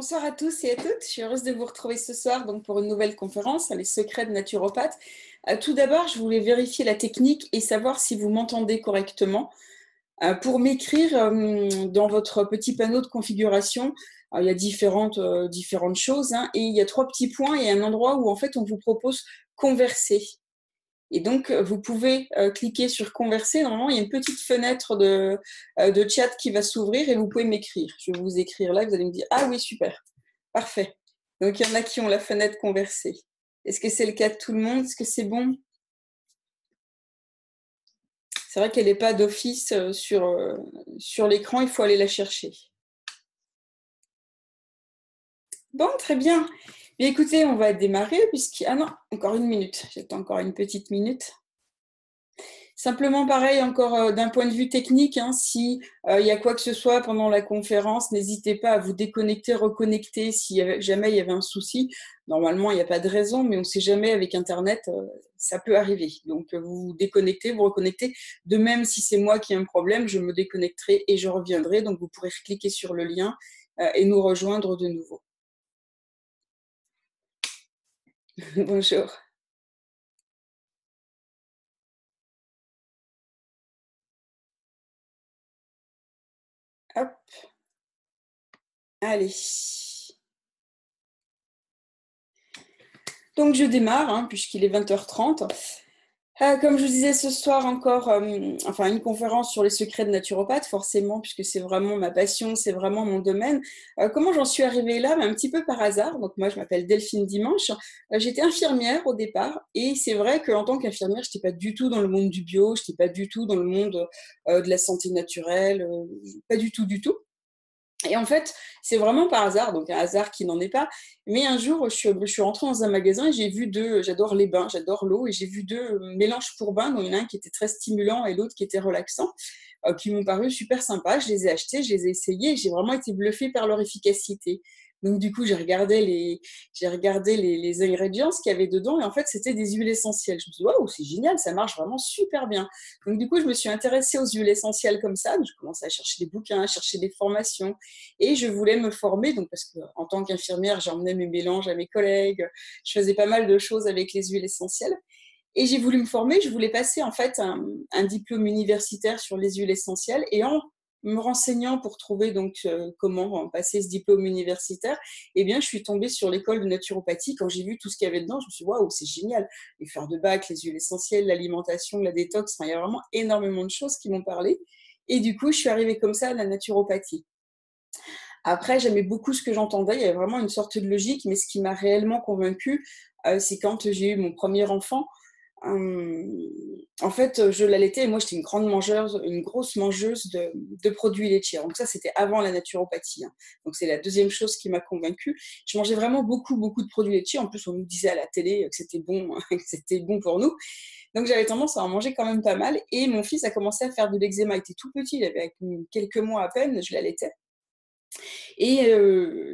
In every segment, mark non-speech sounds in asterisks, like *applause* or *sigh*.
Bonsoir à tous et à toutes. Je suis heureuse de vous retrouver ce soir donc pour une nouvelle conférence, Les secrets de naturopathe. Euh, tout d'abord, je voulais vérifier la technique et savoir si vous m'entendez correctement. Euh, pour m'écrire euh, dans votre petit panneau de configuration, il y a différentes, différentes choses hein, et il y a trois petits points et un endroit où en fait on vous propose converser. Et donc, vous pouvez cliquer sur converser. Normalement, il y a une petite fenêtre de, de chat qui va s'ouvrir et vous pouvez m'écrire. Je vais vous écrire là, vous allez me dire Ah oui, super, parfait. Donc, il y en a qui ont la fenêtre converser. Est-ce que c'est le cas de tout le monde? Est-ce que c'est bon? C'est vrai qu'elle n'est pas d'office sur, sur l'écran, il faut aller la chercher. Bon, très bien écoutez, on va démarrer puisqu'il... Ah non, encore une minute. J'attends encore une petite minute. Simplement, pareil, encore euh, d'un point de vue technique, hein, euh, y a quoi que ce soit pendant la conférence, n'hésitez pas à vous déconnecter, reconnecter si jamais il y avait un souci. Normalement, il n'y a pas de raison, mais on ne sait jamais avec Internet, euh, ça peut arriver. Donc, vous vous déconnectez, vous reconnectez. De même, si c'est moi qui ai un problème, je me déconnecterai et je reviendrai. Donc, vous pourrez cliquer sur le lien et nous rejoindre de nouveau. *laughs* Bonjour. Hop. Allez. Donc je démarre, hein, puisqu'il est 20h30. Euh, comme je vous disais ce soir encore, euh, enfin une conférence sur les secrets de naturopathe, forcément, puisque c'est vraiment ma passion, c'est vraiment mon domaine. Euh, comment j'en suis arrivée là? Un petit peu par hasard. Donc moi, je m'appelle Delphine Dimanche. J'étais infirmière au départ, et c'est vrai qu'en tant qu'infirmière, je n'étais pas du tout dans le monde du bio, je n'étais pas du tout dans le monde de la santé naturelle, pas du tout, du tout. Et en fait, c'est vraiment par hasard, donc un hasard qui n'en est pas. Mais un jour, je suis, rentrée dans un magasin et j'ai vu deux, j'adore les bains, j'adore l'eau, et j'ai vu deux mélanges pour bains, dont il y en a un qui était très stimulant et l'autre qui était relaxant, euh, qui m'ont paru super sympas. Je les ai achetés, je les ai essayés j'ai vraiment été bluffée par leur efficacité. Donc du coup, j'ai regardé les, j'ai regardé les, les ingrédients, ce qu'il y avait dedans, et en fait, c'était des huiles essentielles. Je me suis dit, waouh, c'est génial, ça marche vraiment super bien. Donc du coup, je me suis intéressée aux huiles essentielles comme ça. Je commençais à chercher des bouquins, à chercher des formations, et je voulais me former. Donc parce que en tant qu'infirmière, j'emmenais mes mélanges à mes collègues, je faisais pas mal de choses avec les huiles essentielles. Et j'ai voulu me former, je voulais passer en fait un, un, diplôme universitaire sur les huiles essentielles. Et en me renseignant pour trouver donc euh, comment passer ce diplôme universitaire, eh bien, je suis tombée sur l'école de naturopathie. Quand j'ai vu tout ce qu'il y avait dedans, je me suis dit, waouh, c'est génial. Les fleurs de bac, les huiles essentielles, l'alimentation, la détox, il y a vraiment énormément de choses qui m'ont parlé. Et du coup, je suis arrivée comme ça à la naturopathie. Après, j'aimais beaucoup ce que j'entendais. Il y avait vraiment une sorte de logique, mais ce qui m'a réellement convaincue, euh, c'est quand j'ai eu mon premier enfant. En fait, je l'allaitais et moi, j'étais une grande mangeuse, une grosse mangeuse de, produits laitiers. Donc ça, c'était avant la naturopathie. Hein. Donc c'est la deuxième chose qui m'a convaincue. Je mangeais vraiment beaucoup, beaucoup de produits laitiers. En plus, on nous disait à la télé que c'était bon, *laughs* que c'était bon pour nous. Donc j'avais tendance à en manger quand même pas mal. Et mon fils a commencé à faire de l'eczéma. Il était tout petit, il avait quelques mois à peine, je l'allaitais. Et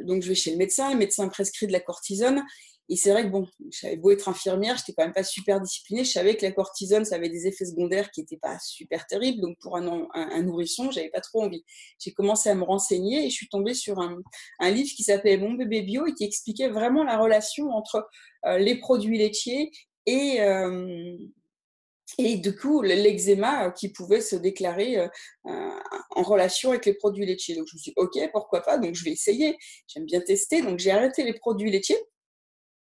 donc je vais chez le médecin, le médecin prescrit de la cortisone. Et c'est vrai que bon, j'avais beau être infirmière, j'étais quand même pas super disciplinée. Je savais que la cortisone, ça avait des effets secondaires qui n'étaient pas super terribles. Donc pour un, un, un nourrisson, j'avais pas trop envie. J'ai commencé à me renseigner et je suis tombée sur un, livre qui s'appelait Mon bébé bio et qui expliquait vraiment la relation entre euh, les produits laitiers et euh, et du coup l'eczéma qui pouvait se déclarer euh, en relation avec les produits laitiers. Donc je me suis dit, ok, pourquoi pas, donc je vais essayer, j'aime bien tester, donc j'ai arrêté les produits laitiers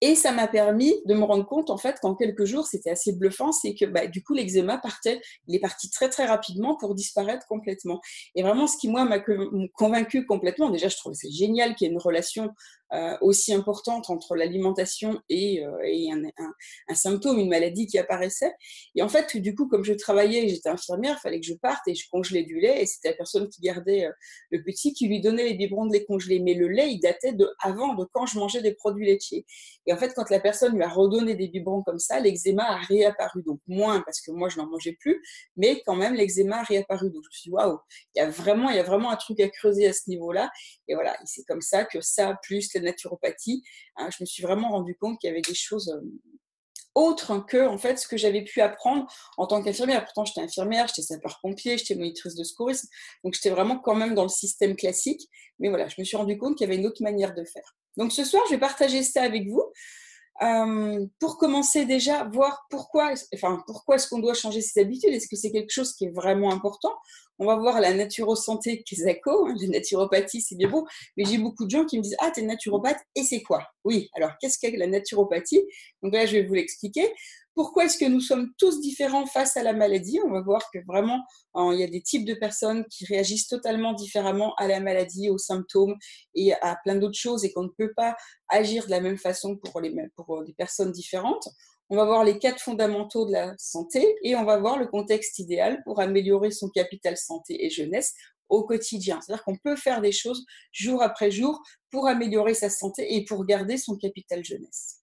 et ça m'a permis de me rendre compte, en fait, qu'en quelques jours, c'était assez bluffant, c'est que bah, du coup, l'eczéma partait, il est parti très très rapidement pour disparaître complètement. Et vraiment, ce qui, moi, m'a convaincu complètement, déjà, je trouvais c'est génial qu'il y ait une relation euh, aussi importante entre l'alimentation et, euh, et un, symptôme, une maladie qui apparaissait. Et en fait, du coup, comme je travaillais, j'étais infirmière, il fallait que je parte et je congelais du lait. Et c'était la personne qui gardait euh, le petit qui lui donnait les biberons de lait congelé. Mais le lait, il datait de avant, de quand je mangeais des produits laitiers. Et en fait, quand la personne lui a redonné des biberons comme ça, l'eczéma a réapparu. Donc moins parce que moi, je n'en mangeais plus, mais quand même, l'eczéma a réapparu. Donc je me suis dit, waouh, il y a vraiment, il y a vraiment un truc à creuser à ce niveau-là. Et voilà, c'est comme ça que ça, plus la naturopathie, hein, je me suis vraiment rendu compte qu'il y avait des choses autre que en fait ce que j'avais pu apprendre en tant qu'infirmière. Pourtant, j'étais infirmière, j'étais sapeur-pompier, j'étais monitrice de secourisme, donc j'étais vraiment quand même dans le système classique. Mais voilà, je me suis rendu compte qu'il y avait une autre manière de faire. Donc ce soir, je vais partager ça avec vous. Euh, pour commencer déjà, voir pourquoi, enfin, pourquoi est-ce qu'on doit changer ses habitudes? Est-ce que c'est quelque chose qui est vraiment important? On va voir la naturosanté Kesako, hein, la naturopathie, c'est bien beau, mais j'ai beaucoup de gens qui me disent Ah, t'es naturopathe, et c'est quoi? Oui, alors qu'est-ce qu'est la naturopathie? Donc là, je vais vous l'expliquer. Pourquoi est-ce que nous sommes tous différents face à la maladie? On va voir que vraiment, il y a des types de personnes qui réagissent totalement différemment à la maladie, aux symptômes et à plein d'autres choses et qu'on ne peut pas agir de la même façon pour, les, pour des personnes différentes. On va voir les quatre fondamentaux de la santé et on va voir le contexte idéal pour améliorer son capital santé et jeunesse au quotidien. C'est-à-dire qu'on peut faire des choses jour après jour pour améliorer sa santé et pour garder son capital jeunesse.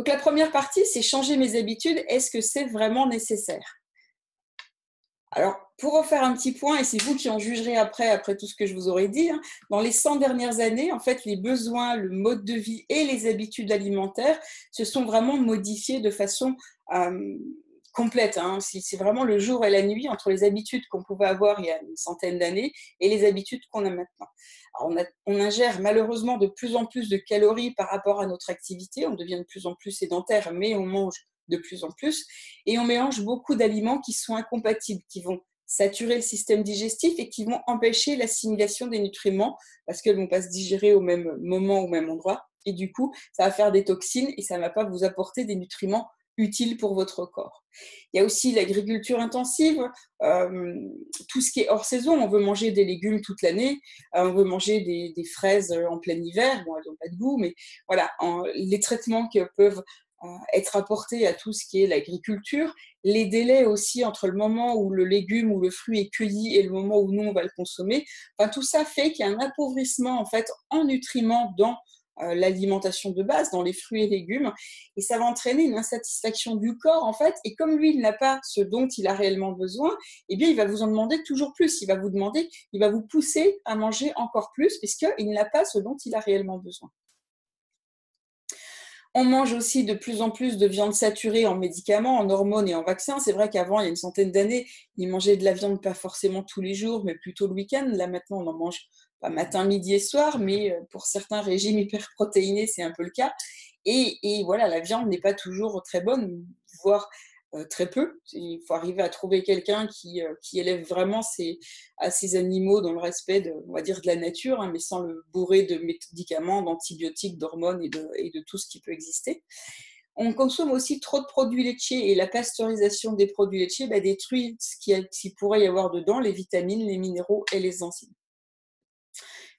Donc la première partie, c'est changer mes habitudes. Est-ce que c'est vraiment nécessaire? Alors, pour refaire un petit point, et c'est vous qui en jugerez après, après tout ce que je vous aurais dit, hein, dans les 100 dernières années, en fait, les besoins, le mode de vie et les habitudes alimentaires se sont vraiment modifiés de façon euh, complète. Hein. C'est vraiment le jour et la nuit entre les habitudes qu'on pouvait avoir il y a une centaine d'années et les habitudes qu'on a maintenant. on, on, ingère malheureusement de plus en plus de calories par rapport à notre activité. On devient de plus en plus sédentaire, mais on mange de plus en plus. Et on mélange beaucoup d'aliments qui sont incompatibles, qui vont saturer le système digestif et qui vont empêcher l'assimilation des nutriments parce qu'elles ne vont pas se digérer au même moment, au même endroit. Et du coup, ça va faire des toxines et ça ne va pas vous apporter des nutriments utile pour votre corps. Il y a aussi l'agriculture intensive, euh, tout ce qui est hors saison. On veut manger des légumes toute l'année, euh, on veut manger des, fraises en plein hiver. Bon, elles n'ont pas de goût, mais voilà, les traitements qui peuvent euh, être apportés à tout ce qui est l'agriculture, les délais aussi entre le moment où le légume ou le fruit est cueilli et le moment où nous on va le consommer. Enfin, tout ça fait qu'il y a un appauvrissement en fait en nutriments dans euh, l'alimentation de base dans les fruits et légumes et ça va entraîner une insatisfaction du corps en fait et comme lui il n'a pas ce dont il a réellement besoin eh bien il va vous en demander toujours plus il va vous demander il va vous pousser à manger encore plus puisqu'il n'a pas ce dont il a réellement besoin on mange aussi de plus en plus de viande saturée en médicaments, en hormones et en vaccins. C'est vrai qu'avant, il y a une centaine d'années, ils mangeaient de la viande pas forcément tous les jours, mais plutôt le week-end. Là, maintenant, on en mange pas matin, midi et soir, mais euh, pour certains régimes hyperprotéinés, c'est un peu le cas. Et, voilà, la viande n'est pas toujours très bonne, voire euh, très peu. Il faut arriver à trouver quelqu'un qui, euh, qui, élève vraiment ses, à ses animaux dans le respect de, on va dire, de la nature, hein, mais sans le bourrer de médicaments, d'antibiotiques, d'hormones et de, tout ce qui peut exister. On consomme aussi trop de produits laitiers et la pasteurisation des produits laitiers bah, détruit ce qu'il qui pourrait y avoir dedans, les vitamines, les minéraux et les enzymes.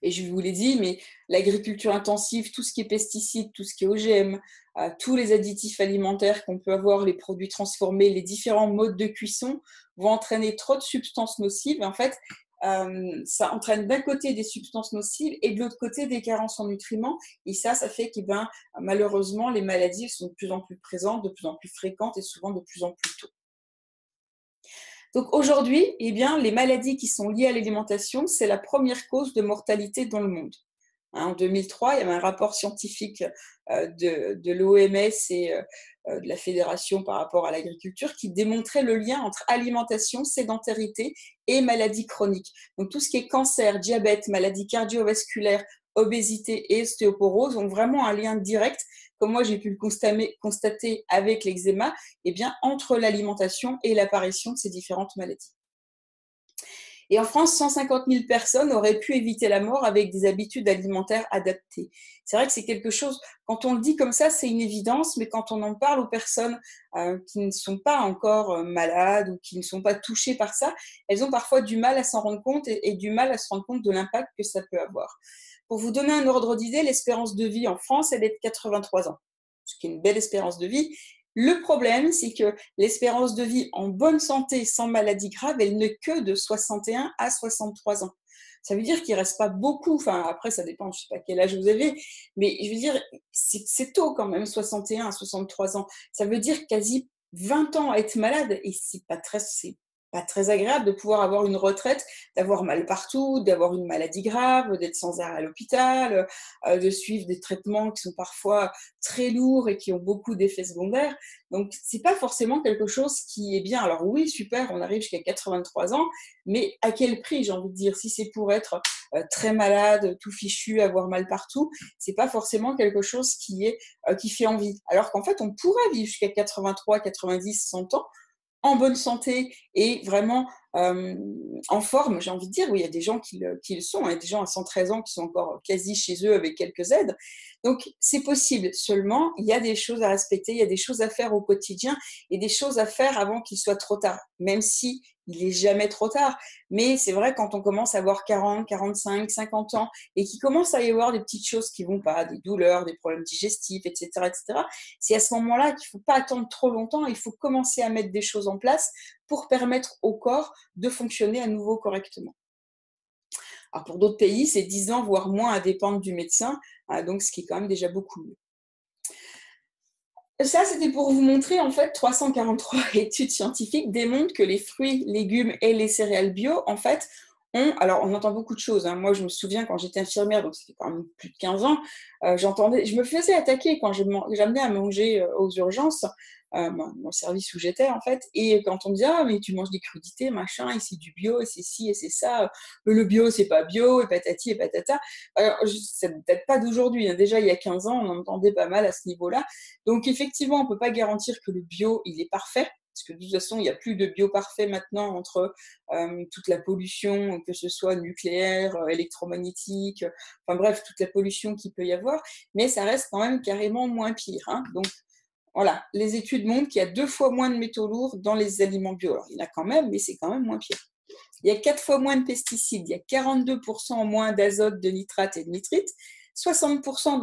Et je vous l'ai dit, mais l'agriculture intensive, tout ce qui est pesticides, tout ce qui est OGM, euh, tous les additifs alimentaires qu'on peut avoir, les produits transformés, les différents modes de cuisson vont entraîner trop de substances nocives. En fait, euh, ça entraîne d'un côté des substances nocives et de l'autre côté des carences en nutriments. Et ça, ça fait que ben, malheureusement, les maladies sont de plus en plus présentes, de plus en plus fréquentes et souvent de plus en plus tôt. Donc aujourd'hui, eh bien, les maladies qui sont liées à l'alimentation, c'est la première cause de mortalité dans le monde. Hein, en 2003, il y avait un rapport scientifique euh, de, l'OMS et euh, euh, de la Fédération par rapport à l'agriculture qui démontrait le lien entre alimentation, sédentarité et maladies chroniques. Donc tout ce qui est cancer, diabète, maladies cardiovasculaires, obésité et ostéoporose ont vraiment un lien direct comme moi j'ai pu le constater avec l'eczéma, eh bien, entre l'alimentation et l'apparition de ces différentes maladies. Et en France, 150 000 personnes auraient pu éviter la mort avec des habitudes alimentaires adaptées. C'est vrai que c'est quelque chose, quand on le dit comme ça, c'est une évidence, mais quand on en parle aux personnes euh, qui ne sont pas encore euh, malades ou qui ne sont pas touchées par ça, elles ont parfois du mal à s'en rendre compte et du mal à se rendre compte de l'impact que ça peut avoir. Pour vous donner un ordre d'idée, l'espérance de vie en France, elle est de 83 ans, ce qui est une belle espérance de vie. Le problème, c'est que l'espérance de vie en bonne santé, sans maladie grave, elle n'est que de 61 à 63 ans. Ça veut dire qu'il ne reste pas beaucoup, enfin après ça dépend, je sais pas quel âge vous avez, mais je veux dire, c'est tôt quand même, 61 à 63 ans. Ça veut dire quasi 20 ans à être malade et c'est pas très, pas très agréable de pouvoir avoir une retraite, d'avoir mal partout, d'avoir une maladie grave, d'être sans arrêt à l'hôpital, euh, de suivre des traitements qui sont parfois très lourds et qui ont beaucoup d'effets secondaires. Donc, c'est pas forcément quelque chose qui est bien. Alors oui, super, on arrive jusqu'à 83 ans, mais à quel prix, j'ai envie de dire? Si c'est pour être euh, très malade, tout fichu, avoir mal partout, c'est pas forcément quelque chose qui est euh, qui fait envie. Alors qu'en fait, on pourrait vivre jusqu'à 83, 90, 100 ans en bonne santé et vraiment euh, en forme, j'ai envie de dire, oui, il y a des gens qui le, qui le sont, il y a des gens à 113 ans qui sont encore quasi chez eux avec quelques aides. Donc, c'est possible. Seulement, il y a des choses à respecter, il y a des choses à faire au quotidien et des choses à faire avant qu'il soit trop tard, même si il est jamais trop tard. Mais c'est vrai, quand on commence à avoir 40, 45, 50 ans et qu'il commence à y avoir des petites choses qui vont pas, des douleurs, des problèmes digestifs, etc., etc., c'est à ce moment-là qu'il faut pas attendre trop longtemps. Il faut commencer à mettre des choses en place pour permettre au corps de fonctionner à nouveau correctement. Alors pour d'autres pays, c'est 10 ans, voire moins à dépendre du médecin, hein, donc ce qui est quand même déjà beaucoup mieux. Ça, c'était pour vous montrer, en fait, 343 *laughs* études scientifiques démontrent que les fruits, légumes et les céréales bio, en fait, ont, alors on entend beaucoup de choses. Hein. Moi, je me souviens quand j'étais infirmière, donc c'était quand même plus de 15 ans, euh, j'entendais, je me faisais attaquer quand j'amenais à manger euh, aux urgences euh, mon service où j'étais en fait. Et quand on me dit ah mais tu manges des crudités machin et c'est du bio et c'est ci et c'est ça, le bio c'est pas bio et patati et patata. Alors c'est peut-être pas d'aujourd'hui. Hein. Déjà il y a 15 ans on entendait pas mal à ce niveau-là. Donc effectivement on peut pas garantir que le bio il est parfait parce que de toute façon, il n'y a plus de bio parfait maintenant entre euh, toute la pollution, que ce soit nucléaire, euh, électromagnétique, enfin bref, toute la pollution qu'il peut y avoir, mais ça reste quand même carrément moins pire. Hein. Donc voilà, les études montrent qu'il y a deux fois moins de métaux lourds dans les aliments bio. Alors, il y en a quand même, mais c'est quand même moins pire. Il y a quatre fois moins de pesticides, il y a 42% moins d'azote, de nitrate et de nitrite, 60%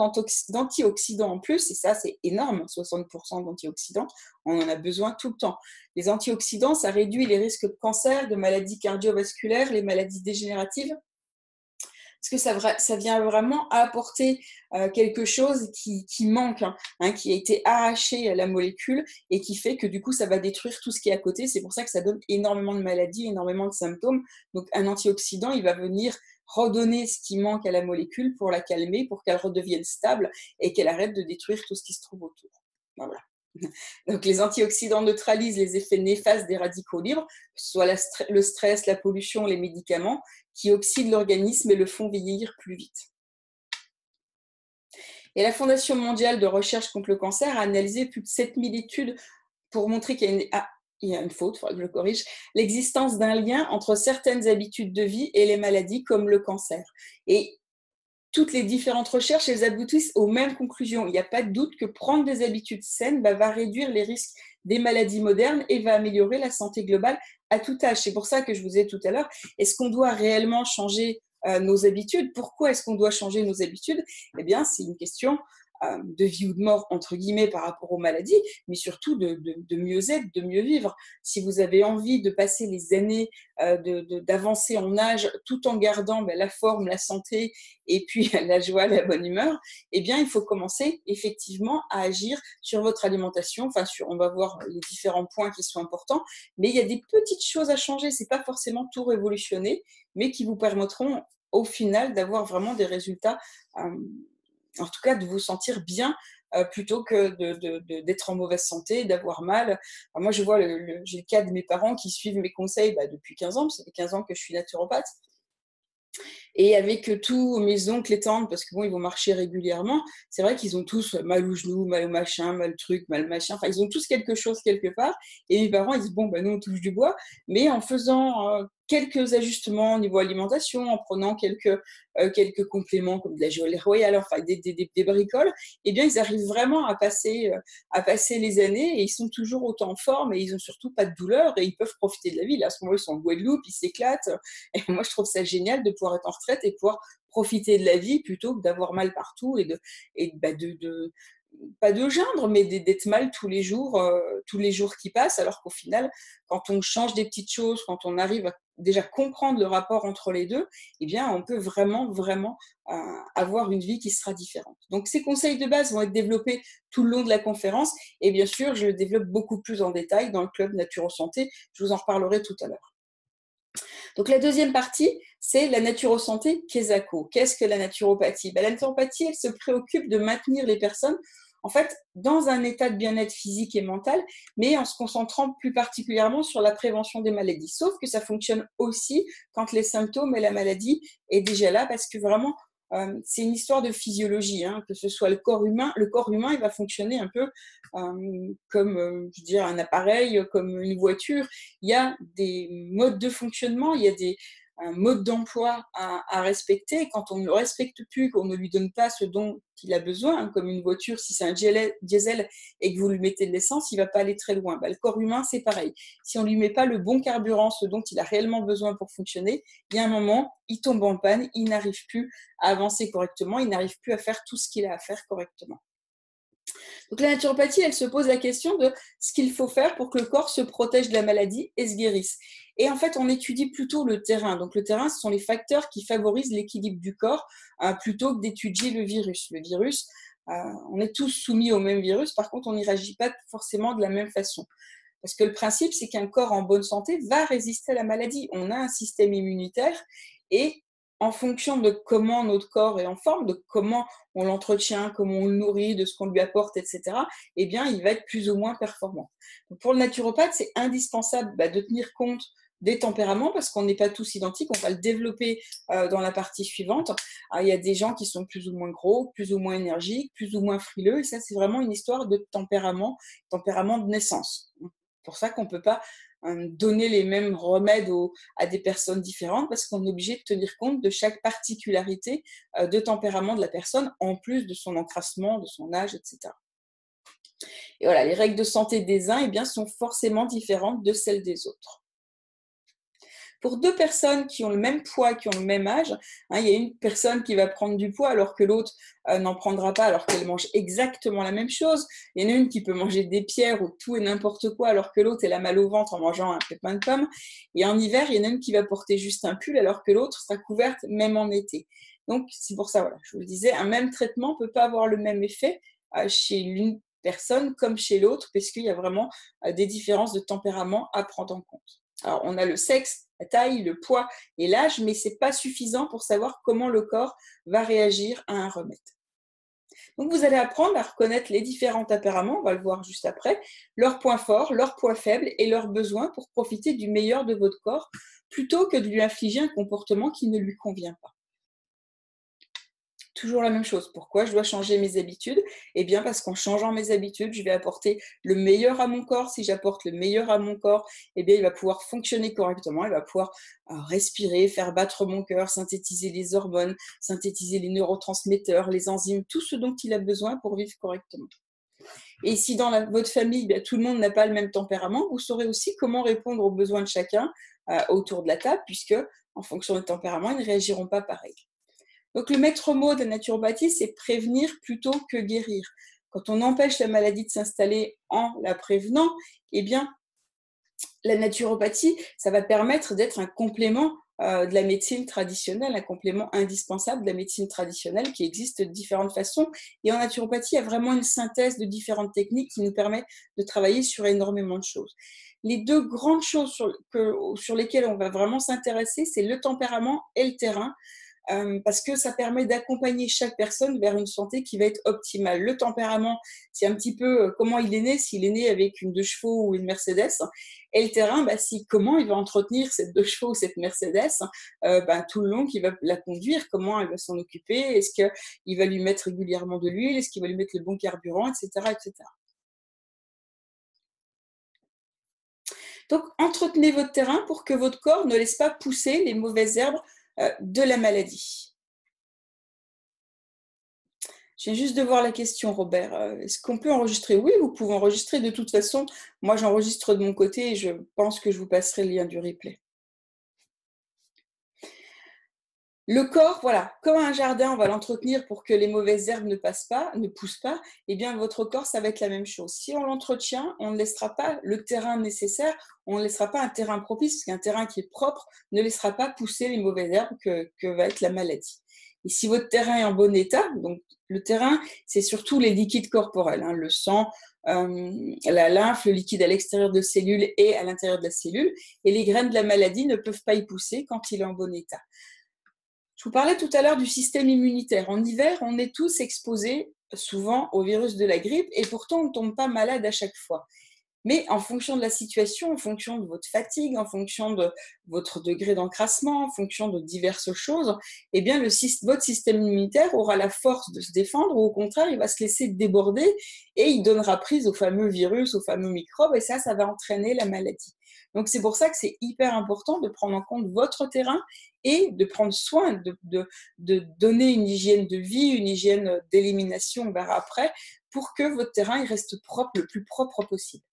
d'antioxydants en plus, et ça c'est énorme, 60% d'antioxydants, on en a besoin tout le temps. Les antioxydants, ça réduit les risques de cancer, de maladies cardiovasculaires, les maladies dégénératives, parce que ça, ça vient vraiment apporter euh, quelque chose qui, manque, hein, hein, qui a été arraché à la molécule et qui fait que du coup, ça va détruire tout ce qui est à côté? C'est pour ça que ça donne énormément de maladies, énormément de symptômes. Donc, un antioxydant, il va venir redonner ce qui manque à la molécule pour la calmer, pour qu'elle redevienne stable et qu'elle arrête de détruire tout ce qui se trouve autour. Voilà. *laughs* Donc, les antioxydants neutralisent les effets néfastes des radicaux libres, soit le stress, la pollution, les médicaments, qui oxydent l'organisme et le font vieillir plus vite. Et la Fondation mondiale de recherche contre le cancer a analysé plus de 7000 études pour montrer qu'il y a une, ah, faute, il que je le corrige, l'existence d'un lien entre certaines habitudes de vie et les maladies comme le cancer. Toutes les différentes recherches, elles aboutissent aux mêmes conclusions. Il n'y a pas de doute que prendre des habitudes saines bah, va réduire les risques des maladies modernes et va améliorer la santé globale à tout âge. C'est pour ça que je vous ai tout à l'heure, est-ce qu'on doit réellement changer euh, nos habitudes? Pourquoi est-ce qu'on doit changer nos habitudes? Eh bien, c'est une question de vie ou de mort, entre guillemets, par rapport aux maladies, mais surtout de, mieux être, de mieux vivre. Si vous avez envie de passer les années, euh, d'avancer en âge tout en gardant ben, la forme, la santé et puis *laughs* la joie, la bonne humeur, eh bien, il faut commencer effectivement à agir sur votre alimentation. Enfin, sur, on va voir les différents points qui sont importants, mais il y a des petites choses à changer. C'est pas forcément tout révolutionner, mais qui vous permettront au final d'avoir vraiment des résultats euh, en tout cas de vous sentir bien euh, plutôt que d'être en mauvaise santé, d'avoir mal. moi, je vois, j'ai le cas de mes parents qui suivent mes conseils bah, depuis 15 ans, ça fait 15 ans que je suis naturopathe. Et avec tous mes oncles et tantes, parce que bon, ils vont marcher régulièrement, c'est vrai qu'ils ont tous mal au genou, mal au machin, mal truc, mal machin. Enfin, ils ont tous quelque chose quelque part. Et mes parents, ils disent bon, ben nous on touche du bois, mais en faisant euh, quelques ajustements au niveau alimentation, en prenant quelques, euh, quelques compléments comme de la joaillerie royale, enfin des, des, des, bricoles, eh bien, ils arrivent vraiment à passer, euh, à passer les années et ils sont toujours autant en forme et ils ont surtout pas de douleur et ils peuvent profiter de la vie. Là, à ce moment, ils sont en Guadeloupe, ils s'éclatent. Et moi, je trouve ça génial de pouvoir être en retraite et pouvoir profiter de la vie plutôt que d'avoir mal partout et de, et bah, de, de pas de geindre, mais d'être mal tous les jours, euh, tous les jours qui passent, alors qu'au final, quand on change des petites choses, quand on arrive déjà comprendre le rapport entre les deux, eh bien, on peut vraiment, vraiment euh, avoir une vie qui sera différente. Donc, ces conseils de base vont être développés tout le long de la conférence. Et bien sûr, je le développe beaucoup plus en détail dans le club Naturo Santé. Je vous en reparlerai tout à l'heure. Donc la deuxième partie, c'est la naturosanté Kesako. Qu'est-ce que la naturopathie? Ben, La naturopathie, elle se préoccupe de maintenir les personnes en fait, dans un état de bien-être physique et mental, mais en se concentrant plus particulièrement sur la prévention des maladies. Sauf que ça fonctionne aussi quand les symptômes et la maladie est déjà là, parce que vraiment, euh, c'est une histoire de physiologie, hein, que ce soit le corps humain. Le corps humain, il va fonctionner un peu euh, comme, euh, je veux un appareil, comme une voiture. Il y a des modes de fonctionnement, il y a des, un mode d'emploi à, respecter. Quand on ne le respecte plus, qu'on ne lui donne pas ce dont il a besoin, hein, comme une voiture, si c'est un diesel et que vous lui mettez de l'essence, il va pas aller très loin. Bah, le corps humain, c'est pareil. Si on lui met pas le bon carburant, ce dont il a réellement besoin pour fonctionner, il y a un moment, il tombe en panne, il n'arrive plus à avancer correctement, il n'arrive plus à faire tout ce qu'il a à faire correctement. Donc la naturopathie, elle se pose la question de ce qu'il faut faire pour que le corps se protège de la maladie et se guérisse. Et en fait, on étudie plutôt le terrain. Donc le terrain, ce sont les facteurs qui favorisent l'équilibre du corps euh, plutôt que d'étudier le virus. Le virus, euh, on est tous soumis au même virus, par contre, on n'y réagit pas forcément de la même façon. Parce que le principe, c'est qu'un corps en bonne santé va résister à la maladie. On a un système immunitaire et en fonction de comment notre corps est en forme, de comment on l'entretient, comment on le nourrit, de ce qu'on lui apporte, etc., eh bien, il va être plus ou moins performant. pour le naturopathe, c'est indispensable bah, de tenir compte des tempéraments parce qu'on n'est pas tous identiques. On va le développer euh, dans la partie suivante. il y a des gens qui sont plus ou moins gros, plus ou moins énergiques, plus ou moins frileux. Et ça, c'est vraiment une histoire de tempérament, tempérament de naissance. C'est pour ça qu'on ne peut pas donner les mêmes remèdes à des personnes différentes parce qu'on est obligé de tenir compte de chaque particularité euh, de tempérament de la personne en plus de son encrassement, de son âge, etc. Et voilà, les règles de santé des uns eh sont forcément différentes de celles des autres. Pour deux personnes qui ont le même poids, qui ont le même âge, hein, il y a une personne qui va prendre du poids alors que l'autre euh, n'en prendra pas alors qu'elle mange exactement la même chose. Il y en a une qui peut manger des pierres ou tout et n'importe quoi alors que l'autre elle a mal au ventre en mangeant un pépin de pomme. Et en hiver, il y en a une qui va porter juste un pull alors que l'autre sera couverte même en été. Donc c'est pour ça, voilà, je vous le disais, un même traitement ne peut pas avoir le même effet euh, chez l'une personne comme chez l'autre, parce qu'il y a vraiment euh, des différences de tempérament à prendre en compte. Alors, on a le sexe, la taille, le poids et l'âge, mais ce n'est pas suffisant pour savoir comment le corps va réagir à un remède. Donc, vous allez apprendre à reconnaître les différents tempéraments, on va le voir juste après, leurs points forts, leurs points faibles et leurs besoins pour profiter du meilleur de votre corps, plutôt que de lui infliger un comportement qui ne lui convient pas toujours la même chose. Pourquoi je dois changer mes habitudes? Eh bien parce qu'en changeant mes habitudes, je vais apporter le meilleur à mon corps. Si j'apporte le meilleur à mon corps, eh bien il va pouvoir fonctionner correctement, il va pouvoir euh, respirer, faire battre mon cœur, synthétiser les hormones, synthétiser les neurotransmetteurs, les enzymes, tout ce dont il a besoin pour vivre correctement. Et si dans votre famille, tout le monde n'a pas le même tempérament, vous saurez aussi comment répondre aux besoins de chacun euh, autour de la table, puisque en fonction du tempérament, ils ne réagiront pas pareil. Donc le maître mot de la naturopathie, c'est prévenir plutôt que guérir. Quand on empêche la maladie de s'installer en la prévenant, eh bien, la naturopathie, ça va permettre d'être un complément euh, de la médecine traditionnelle, un complément indispensable de la médecine traditionnelle qui existe de différentes façons. Et en naturopathie, il y a vraiment une synthèse de différentes techniques qui nous permet de travailler sur énormément de choses. Les deux grandes choses sur, sur lesquelles on va vraiment s'intéresser, c'est le tempérament et le terrain. Euh, parce que ça permet d'accompagner chaque personne vers une santé qui va être optimale. Le tempérament, c'est un petit peu euh, comment il est né, s'il est né avec une deux chevaux ou une Mercedes. Et le terrain, bah, si, comment il va entretenir cette deux chevaux ou cette Mercedes euh, bah, tout le long qu'il va la conduire, comment il va s'en occuper, est-ce qu'il va lui mettre régulièrement de l'huile, est-ce qu'il va lui mettre le bon carburant, etc. etc. Donc, entretenez votre terrain pour que votre corps ne laisse pas pousser les mauvaises herbes de la maladie. Je juste de voir la question, Robert. Euh, est-ce qu'on peut enregistrer? Oui, vous pouvez enregistrer. De toute façon, moi, j'enregistre de mon côté et je pense que je vous passerai le lien du replay. Le corps, voilà, comme un jardin, on va l'entretenir pour que les mauvaises herbes ne passent pas, ne poussent pas. Eh bien, votre corps, ça va être la même chose. Si on l'entretient, on ne laissera pas le terrain nécessaire, on ne laissera pas un terrain propice, parce qu'un terrain qui est propre ne laissera pas pousser les mauvaises herbes que, va être la maladie. Et si votre terrain est en bon état, donc le terrain, c'est surtout les liquides corporels, hein, le sang, euh, la lymphe, le liquide à l'extérieur de cellules et à l'intérieur de la cellule, et les graines de la maladie ne peuvent pas y pousser quand il est en bon état. Je vous parlais tout à l'heure du système immunitaire. En hiver, on est tous exposés souvent au virus de la grippe et pourtant on ne tombe pas malade à chaque fois. Mais en fonction de la situation, en fonction de votre fatigue, en fonction de votre degré d'encrassement, en fonction de diverses choses, eh bien votre système immunitaire aura la force de se défendre ou au contraire, il va se laisser déborder et il donnera prise au fameux virus, aux fameux microbes et ça, ça va entraîner la maladie. Donc c'est pour ça que c'est hyper important de prendre en compte votre terrain et de prendre soin, de, donner une hygiène de vie, une hygiène d'élimination vers après, pour que votre terrain reste propre, le plus propre possible.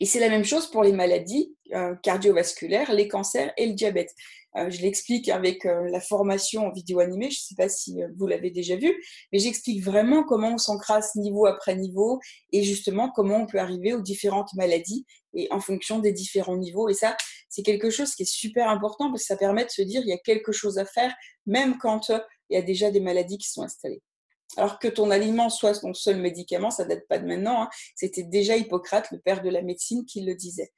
Et c'est la même chose pour les maladies euh, cardiovasculaires, les cancers et le diabète. Euh, je l'explique avec euh, la formation en vidéo animée, je ne sais pas si vous l'avez déjà vu, mais j'explique vraiment comment on s'encrasse niveau après niveau et justement comment on peut arriver aux différentes maladies et en fonction des différents niveaux. Et ça, c'est quelque chose qui est super important parce que ça permet de se dire il y a quelque chose à faire même quand il y a déjà des maladies qui sont installées. Alors que ton aliment soit ton seul médicament, ça date pas de maintenant. Hein. C'était déjà Hippocrate, le père de la médecine, qui le disait.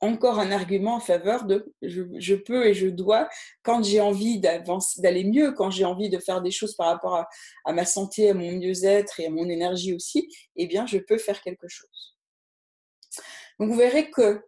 Encore un argument en faveur de je, peux et je dois, quand j'ai envie d'aller mieux, quand j'ai envie de faire des choses par rapport à, à ma santé, à mon mieux-être et à mon énergie aussi, eh bien, je peux faire quelque chose. Donc, vous verrez que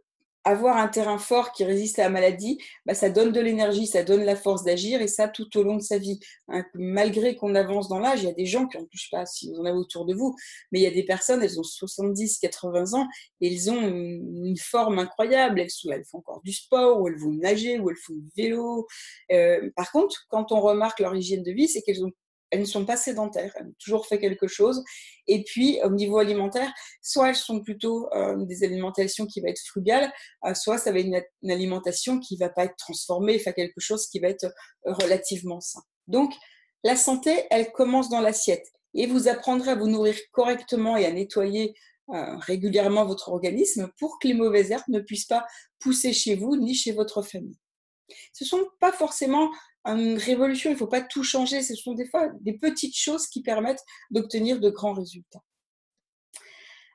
avoir un terrain fort qui résiste à la maladie, bah, ça donne de l'énergie, ça donne la force d'agir et ça tout au long de sa vie. Hein, malgré qu'on avance dans l'âge, il y a des gens qui, ne sais pas si vous en avez autour de vous, mais il y a des personnes, elles ont 70, 80 ans et elles ont une, forme incroyable. Elles, elles, font encore du sport, ou elles vont nager, ou elles font du vélo. Euh, par contre, quand on remarque leur hygiène de vie, c'est qu'elles ont elles ne sont pas sédentaires, elles ont toujours fait quelque chose. Et puis, au niveau alimentaire, soit elles sont plutôt euh, des alimentations qui vont être frugales, euh, soit ça va être une, alimentation qui ne va pas être transformée, enfin quelque chose qui va être euh, relativement sain. Donc, la santé, elle commence dans l'assiette. Et vous apprendrez à vous nourrir correctement et à nettoyer régulièrement votre organisme pour que les mauvaises herbes ne puissent pas pousser chez vous ni chez votre famille. Ce ne sont pas forcément une révolution, il ne faut pas tout changer, ce sont des fois des petites choses qui permettent d'obtenir de grands résultats.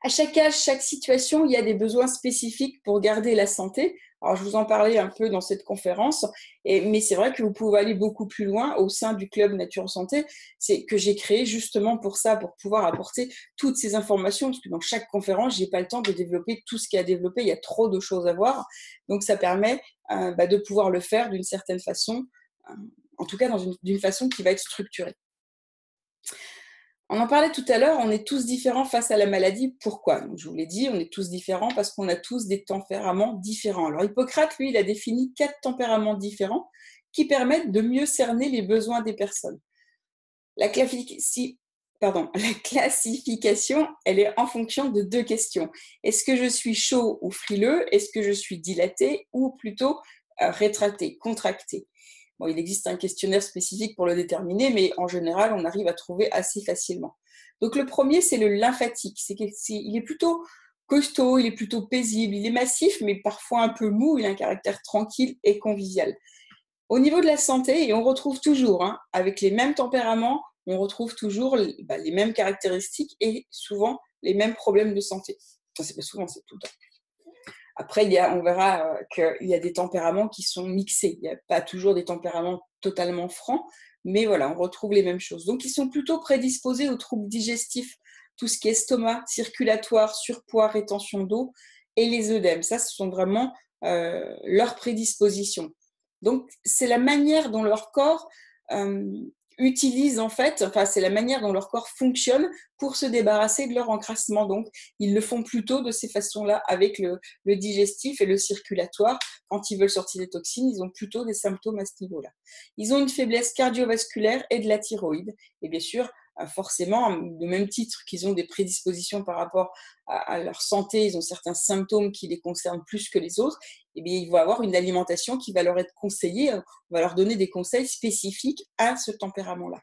À chaque âge, chaque situation, il y a des besoins spécifiques pour garder la santé. Alors, je vous en parlais un peu dans cette conférence, mais c'est vrai que vous pouvez aller beaucoup plus loin au sein du club Nature Santé, c'est que j'ai créé justement pour ça, pour pouvoir apporter toutes ces informations, parce que dans chaque conférence, j'ai pas le temps de développer tout ce qu'il y a à développer, il y a trop de choses à voir. Donc, ça permet euh, bah, de pouvoir le faire d'une certaine façon en tout cas d'une façon qui va être structurée. On en parlait tout à l'heure, on est tous différents face à la maladie. Pourquoi? Je vous l'ai dit, on est tous différents parce qu'on a tous des tempéraments différents. Alors Hippocrate, lui, il a défini quatre tempéraments différents qui permettent de mieux cerner les besoins des personnes. La, *laughs* classification, elle est en fonction de deux questions. Est-ce que je suis chaud ou frileux? Est-ce que je suis dilaté ou plutôt euh, rétracté, il existe un questionnaire spécifique pour le déterminer, mais en général, on arrive à trouver assez facilement. Donc le premier, c'est le lymphatique. Il est plutôt costaud, il est plutôt paisible, il est massif, mais parfois un peu mou, il a un caractère tranquille et convivial. Au niveau de la santé, on retrouve toujours, hein, avec les mêmes tempéraments, on retrouve toujours bah, les mêmes caractéristiques et souvent les mêmes problèmes de santé. c'est pas souvent, c'est tout le. Après, il y a, on verra euh, qu'il y a des tempéraments qui sont mixés. Il n'y a pas toujours des tempéraments totalement francs, mais voilà, on retrouve les mêmes choses. Donc, ils sont plutôt prédisposés aux troubles digestifs, tout ce qui est estomac, circulatoire, surpoids, rétention d'eau et les œdèmes. Ça, ce sont vraiment euh, leurs prédispositions. Donc, c'est la manière dont leur corps euh, utilisent en fait, enfin c'est la manière dont leur corps fonctionne pour se débarrasser de leur encrassement. Donc ils le font plutôt de ces façons-là avec le, digestif et le circulatoire. Quand ils veulent sortir des toxines, ils ont plutôt des symptômes à ce niveau-là. Ils ont une faiblesse cardiovasculaire et de la thyroïde. Et bien sûr, forcément, de même titre qu'ils ont des prédispositions par rapport à, leur santé, ils ont certains symptômes qui les concernent plus que les autres, eh bien, ils vont avoir une alimentation qui va leur être conseillée, on va leur donner des conseils spécifiques à ce tempérament-là.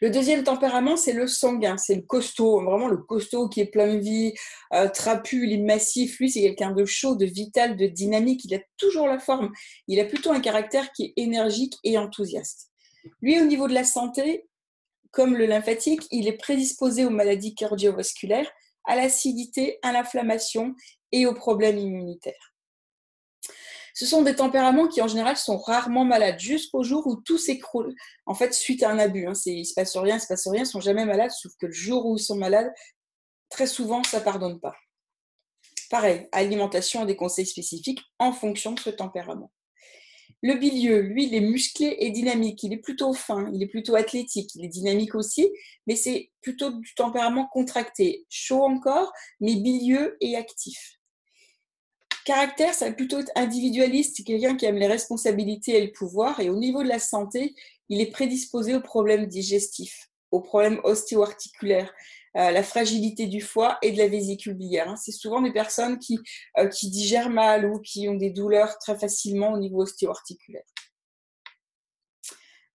Le deuxième tempérament, c'est le sanguin, c'est le costaud, vraiment le costaud qui est plein de vie, euh, trapu, il est massif. Lui, c'est quelqu'un de chaud, de vital, de dynamique. Il a toujours la forme. Il a plutôt un caractère qui est énergique et enthousiaste. Lui, au niveau de la santé, comme le lymphatique, il est prédisposé aux maladies cardiovasculaires, à l'acidité, à l'inflammation et aux problèmes immunitaires. Ce sont des tempéraments qui, en général, sont rarement malades, jusqu'au jour où tout s'écroule. En fait, suite à un abus. Hein, il ne se passe rien, il ne se passe rien, ils ne sont jamais malades, sauf que le jour où ils sont malades, très souvent, ça ne pardonne pas. Pareil, alimentation des conseils spécifiques en fonction de ce tempérament. Le bilieux, lui, il est musclé et dynamique. Il est plutôt fin, il est plutôt athlétique, il est dynamique aussi, mais c'est plutôt du tempérament contracté, chaud encore, mais bilieux et actif. Caractère, ça plutôt être individualiste, c'est quelqu'un qui aime les responsabilités et le pouvoir. Et au niveau de la santé, il est prédisposé aux problèmes digestifs, aux problèmes ostéo-articulaires, à la fragilité du foie et de la vésicule biliaire. Hein. C'est souvent des personnes qui, euh, qui digèrent mal ou qui ont des douleurs très facilement au niveau ostéo-articulaire.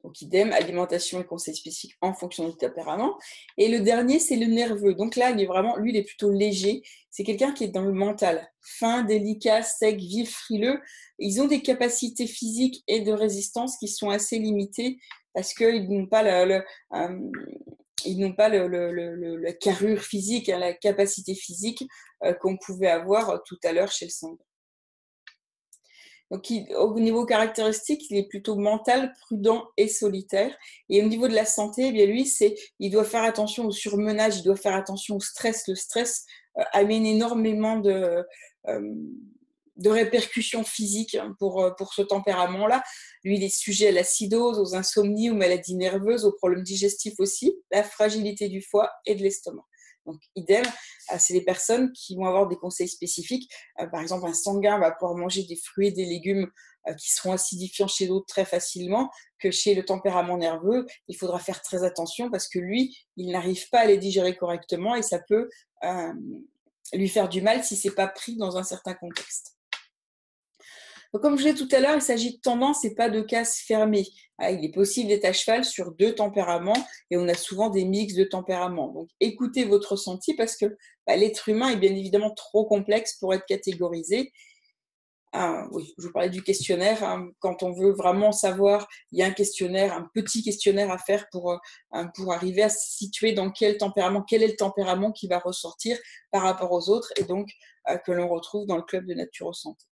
Donc, idem, alimentation et conseils spécifiques en fonction du tempérament. Et le dernier, c'est le nerveux. Donc là, il est vraiment, lui, il est plutôt léger. C'est quelqu'un qui est dans le mental, fin, délicat, sec, vif, frileux. Ils ont des capacités physiques et de résistance qui sont assez limitées parce qu'ils n'ont pas le, euh, ils n'ont pas le, la carrure physique, hein, la capacité physique euh, qu'on pouvait avoir tout à l'heure chez le sanguin. Donc, au niveau caractéristique, il est plutôt mental, prudent et solitaire. Et au niveau de la santé, eh bien lui, c'est, il doit faire attention au surmenage, il doit faire attention au stress. Le stress euh, amène énormément de, euh, de répercussions physiques pour, euh, pour ce tempérament-là. Lui, il est sujet à l'acidose, aux insomnies, aux maladies nerveuses, aux problèmes digestifs aussi, la fragilité du foie et de l'estomac. Donc, idem, euh, c'est des personnes qui vont avoir des conseils spécifiques. Euh, par exemple, un sanguin va pouvoir manger des fruits et des légumes euh, qui seront acidifiants chez d'autres très facilement que chez le tempérament nerveux. Il faudra faire très attention parce que lui, il n'arrive pas à les digérer correctement et ça peut lui faire du mal si c'est pas pris dans un certain contexte comme je l'ai tout à l'heure, il s'agit de tendance et pas de cases fermées. Ah, il est possible d'être à cheval sur deux tempéraments et on a souvent des mix de tempéraments. Donc écoutez votre ressenti parce que bah, l'être humain est bien évidemment trop complexe pour être catégorisé. Ah, je vous parlais du questionnaire. Hein. Quand on veut vraiment savoir, il y a un questionnaire, un petit questionnaire à faire pour, euh, pour arriver à se situer dans quel tempérament, quel est le tempérament qui va ressortir par rapport aux autres et donc euh, que l'on retrouve dans le club de Nature Santé.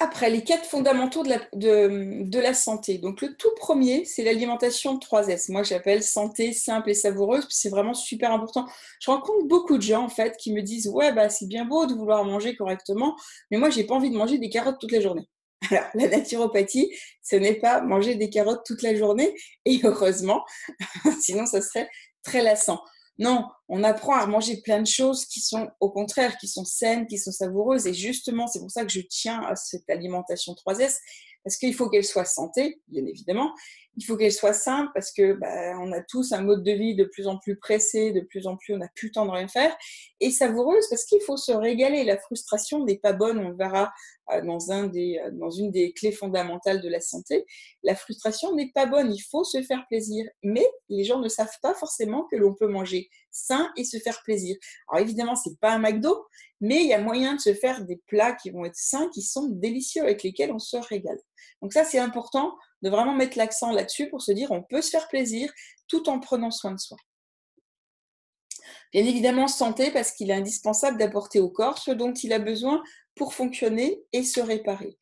Après, les quatre fondamentaux de la, santé. Donc, le tout premier, c'est l'alimentation 3S. Moi, j'appelle santé simple et savoureuse, c'est vraiment super important. Je rencontre beaucoup de gens, en fait, qui me disent Ouais, bah, c'est bien beau de vouloir manger correctement, mais moi, j'ai pas envie de manger des carottes toute la journée. *laughs* Alors, la naturopathie, ce n'est pas manger des carottes toute la journée, et heureusement, *laughs* sinon, ça serait très lassant. Non, on apprend à manger plein de choses qui sont au contraire, qui sont saines, qui sont savoureuses. Et justement, c'est pour ça que je tiens à cette alimentation 3S, parce qu'il faut qu'elle soit santé, bien évidemment. Il faut qu'elle soit simple parce que bah, on a tous un mode de vie de plus en plus pressé, de plus en plus on n'a plus le temps de rien faire, et savoureuse parce qu'il faut se régaler. La frustration n'est pas bonne, on le verra euh, dans, euh, dans une des clés fondamentales de la santé. La frustration n'est pas bonne, il faut se faire plaisir, mais les gens ne savent pas forcément que l'on peut manger sain et se faire plaisir. Alors évidemment, c'est pas un McDo, mais il y a moyen de se faire des plats qui vont être sains, qui sont délicieux, avec lesquels on se régale. Donc ça, c'est important de vraiment mettre l'accent là-dessus pour se dire on peut se faire plaisir tout en prenant soin de soi. Bien évidemment, santé, parce qu'il est indispensable d'apporter au corps ce dont il a besoin pour fonctionner et se réparer.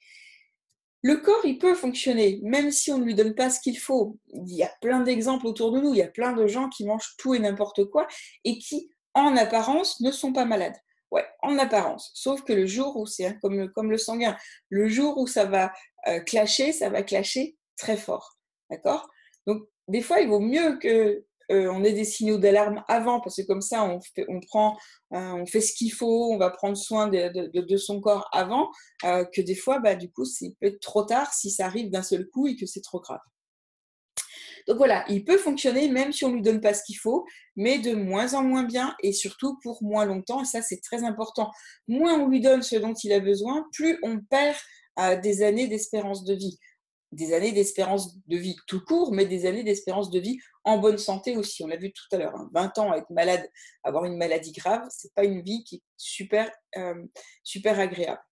Le corps, il peut fonctionner, même si on ne lui donne pas ce qu'il faut. Il y a plein d'exemples autour de nous, il y a plein de gens qui mangent tout et n'importe quoi et qui, en apparence, ne sont pas malades. Ouais, en apparence. Sauf que le jour où c'est comme, comme le sanguin, le jour où ça va euh, clasher, ça va clasher très fort. D'accord? Donc, des fois, il vaut mieux que on ait des signaux d'alarme avant, parce que comme ça, on, fait, on prend, on fait ce qu'il faut, on va prendre soin de, son corps avant, que des fois, bah, du coup, c'est peut être trop tard si ça arrive d'un seul coup et que c'est trop grave. Donc voilà, il peut fonctionner même si on ne lui donne pas ce qu'il faut, mais de moins en moins bien et surtout pour moins longtemps. Et ça, c'est très important. Moins on lui donne ce dont il a besoin, plus on perd euh, des années d'espérance de vie. Des années d'espérance de vie tout court, mais des années d'espérance de vie en bonne santé aussi. On l'a vu tout à l'heure. 20 hein. ans à être malade, avoir une maladie grave, c'est pas une vie qui est super, euh, super agréable.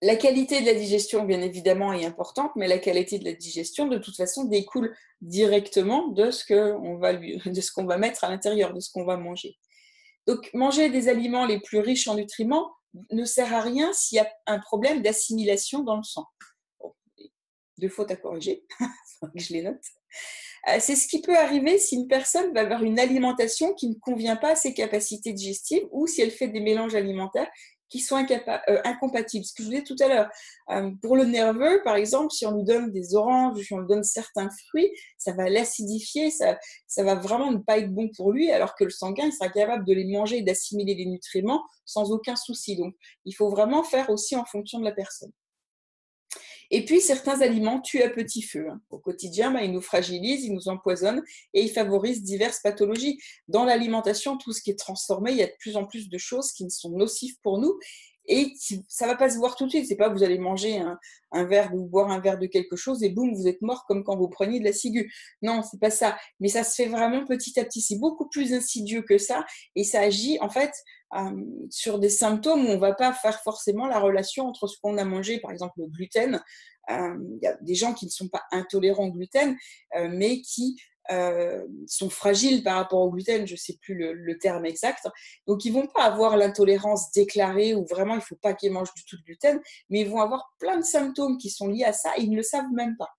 La qualité de la digestion, bien évidemment, est importante, mais la qualité de la digestion, de toute façon, découle directement de ce qu'on va, *laughs* de ce qu'on va mettre à l'intérieur, de ce qu'on va manger. Donc, manger des aliments les plus riches en nutriments ne sert à rien s'il y a un problème d'assimilation dans le sang. Deux fautes à corriger, *laughs* je les note. Euh, c'est ce qui peut arriver si une personne va avoir une alimentation qui ne convient pas à ses capacités digestives ou si elle fait des mélanges alimentaires qui sont euh, incompatibles. Ce que je vous disais tout à l'heure, euh, pour le nerveux, par exemple, si on lui donne des oranges, si on lui donne certains fruits, ça va l'acidifier, ça, va vraiment ne pas être bon pour lui, alors que le sanguin, sera capable de les manger et d'assimiler les nutriments sans aucun souci. Donc, il faut vraiment faire aussi en fonction de la personne. Et puis, certains aliments tuent à petit feu. Hein. Au quotidien, bah, ils nous fragilisent, ils nous empoisonnent et ils favorisent diverses pathologies. Dans l'alimentation, tout ce qui est transformé, il y a de plus en plus de choses qui sont nocives pour nous et ça va pas se voir tout de suite. C'est pas vous allez manger un, verre ou boire un verre de quelque chose et boum, vous êtes mort comme quand vous preniez de la ciguë. Non, c'est pas ça. Mais ça se fait vraiment petit à petit. C'est beaucoup plus insidieux que ça et ça agit en fait euh, sur des symptômes où on va pas faire forcément la relation entre ce qu'on a mangé, par exemple le gluten. Euh, il y a des gens qui ne sont pas intolérants au gluten, euh, mais qui euh, sont fragiles par rapport au gluten, je ne sais plus le, terme exact. Donc, ils vont pas avoir l'intolérance déclarée ou vraiment il faut pas qu'ils mangent du tout de gluten, mais ils vont avoir plein de symptômes qui sont liés à ça et ils ne le savent même pas.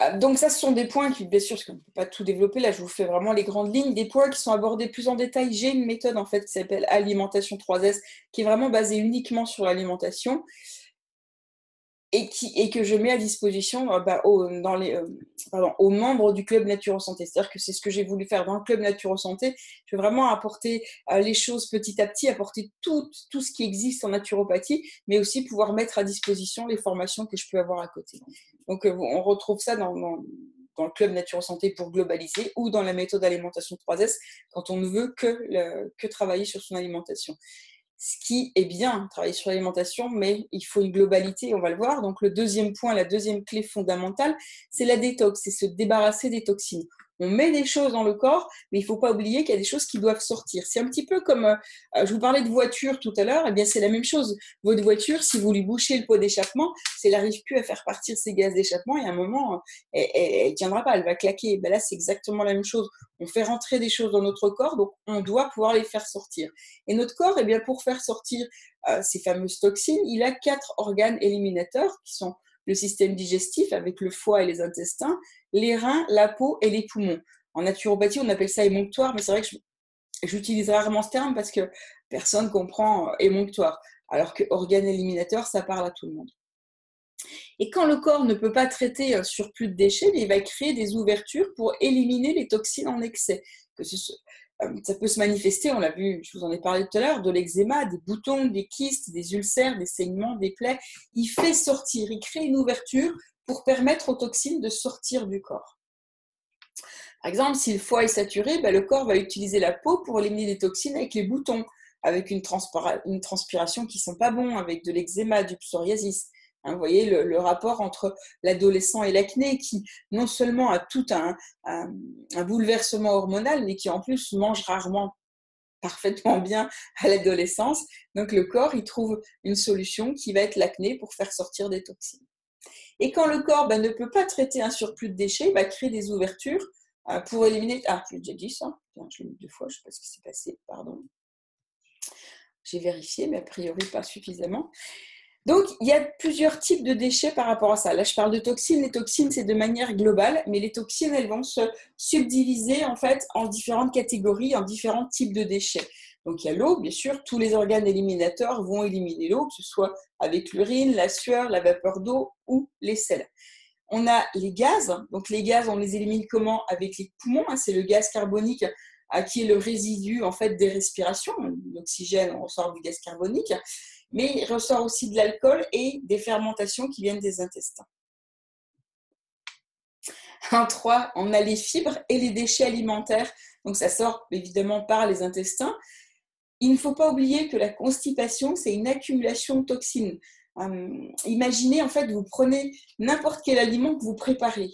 Euh, donc ça, ce sont des points qui, bien sûr, parce qu'on ne peut pas tout développer, là je vous fais vraiment les grandes lignes, des points qui sont abordés plus en détail. J'ai une méthode en fait qui s'appelle Alimentation 3S, qui est vraiment basée uniquement sur l'alimentation et, qui, et que je mets à disposition euh, bah, aux, dans les, euh, pardon, aux membres du club Nature Santé. C'est-à-dire que c'est ce que j'ai voulu faire dans le club Nature Santé. Je veux vraiment apporter euh, les choses petit à petit, apporter tout, tout ce qui existe en naturopathie, mais aussi pouvoir mettre à disposition les formations que je peux avoir à côté. Donc on retrouve ça dans, dans, dans, le club Nature Santé pour globaliser ou dans la méthode alimentation 3S quand on ne veut que, que travailler sur son alimentation ce qui est bien, travailler sur l'alimentation, mais il faut une globalité, on va le voir. Donc le deuxième point, la deuxième clé fondamentale, c'est la détox, c'est se débarrasser des toxines on met des choses dans le corps, mais il ne faut pas oublier qu'il y a des choses qui doivent sortir. C'est un petit peu comme, euh, euh, je vous parlais de voiture tout à l'heure, et eh bien c'est la même chose. Votre voiture, si vous lui bouchez le pot d'échappement, si elle n'arrive plus à faire partir ses gaz d'échappement, et à un moment, elle ne tiendra pas, elle va claquer. Ben là, c'est exactement la même chose. On fait rentrer des choses dans notre corps, donc on doit pouvoir les faire sortir. Et notre corps, eh bien, pour faire sortir euh, ces fameuses toxines, il a quatre organes éliminateurs qui sont le système digestif avec le foie et les intestins, les reins, la peau et les poumons. En naturopathie, on appelle ça émonctoire, mais c'est vrai que j'utilise rarement ce terme parce que personne comprend euh, émonctoire, alors que organe éliminateur, ça parle à tout le monde. Et quand le corps ne peut pas traiter un surplus de déchets, il va créer des ouvertures pour éliminer les toxines en excès, euh, ça peut se manifester, on l'a vu, je vous en ai parlé tout à l'heure, de l'eczéma, des boutons, des kystes, des ulcères, des saignements, des plaies. Il fait sortir, il crée une ouverture pour permettre aux toxines de sortir du corps. Par exemple, si le foie est saturé, ben, le corps va utiliser la peau pour éliminer les toxines avec les boutons, avec une, transpiration qui ne sont pas bons, avec de l'eczéma, du psoriasis. Hein, vous voyez le, rapport entre l'adolescent et l'acné qui non seulement a tout un, bouleversement hormonal, mais qui en plus mange rarement parfaitement bien à l'adolescence. Donc le corps, il trouve une solution qui va être l'acné pour faire sortir des toxines. Et quand le corps ben, ne peut pas traiter un surplus de déchets, il va créer des ouvertures euh, pour éliminer... Ah, j'ai déjà dit ça. je l'ai mis deux fois, je ne sais pas ce qui s'est passé, pardon. J'ai vérifié, mais a priori pas suffisamment. Donc, il y a plusieurs types de déchets par rapport à ça. Là, je parle de toxines. Les toxines, c'est de manière globale, mais les toxines, elles vont se subdiviser en fait en différentes catégories, en différents types de déchets. Donc, il y a l'eau, bien sûr. Tous les organes éliminateurs vont éliminer l'eau, que ce soit avec l'urine, la sueur, la vapeur d'eau ou les sels. on a les gaz. Donc les gaz, on les élimine comment? Avec les poumons. Hein. c'est le gaz carbonique qui est le résidu en fait des respirations. L'oxygène, on ressort du gaz carbonique, mais il ressort aussi de l'alcool et des fermentations qui viennent des intestins. En 3, on a les fibres et les déchets alimentaires. Donc ça sort évidemment par les intestins. Il ne faut pas oublier que la constipation, c'est une accumulation de toxines. Hum, imaginez en fait, vous prenez n'importe quel aliment que vous préparez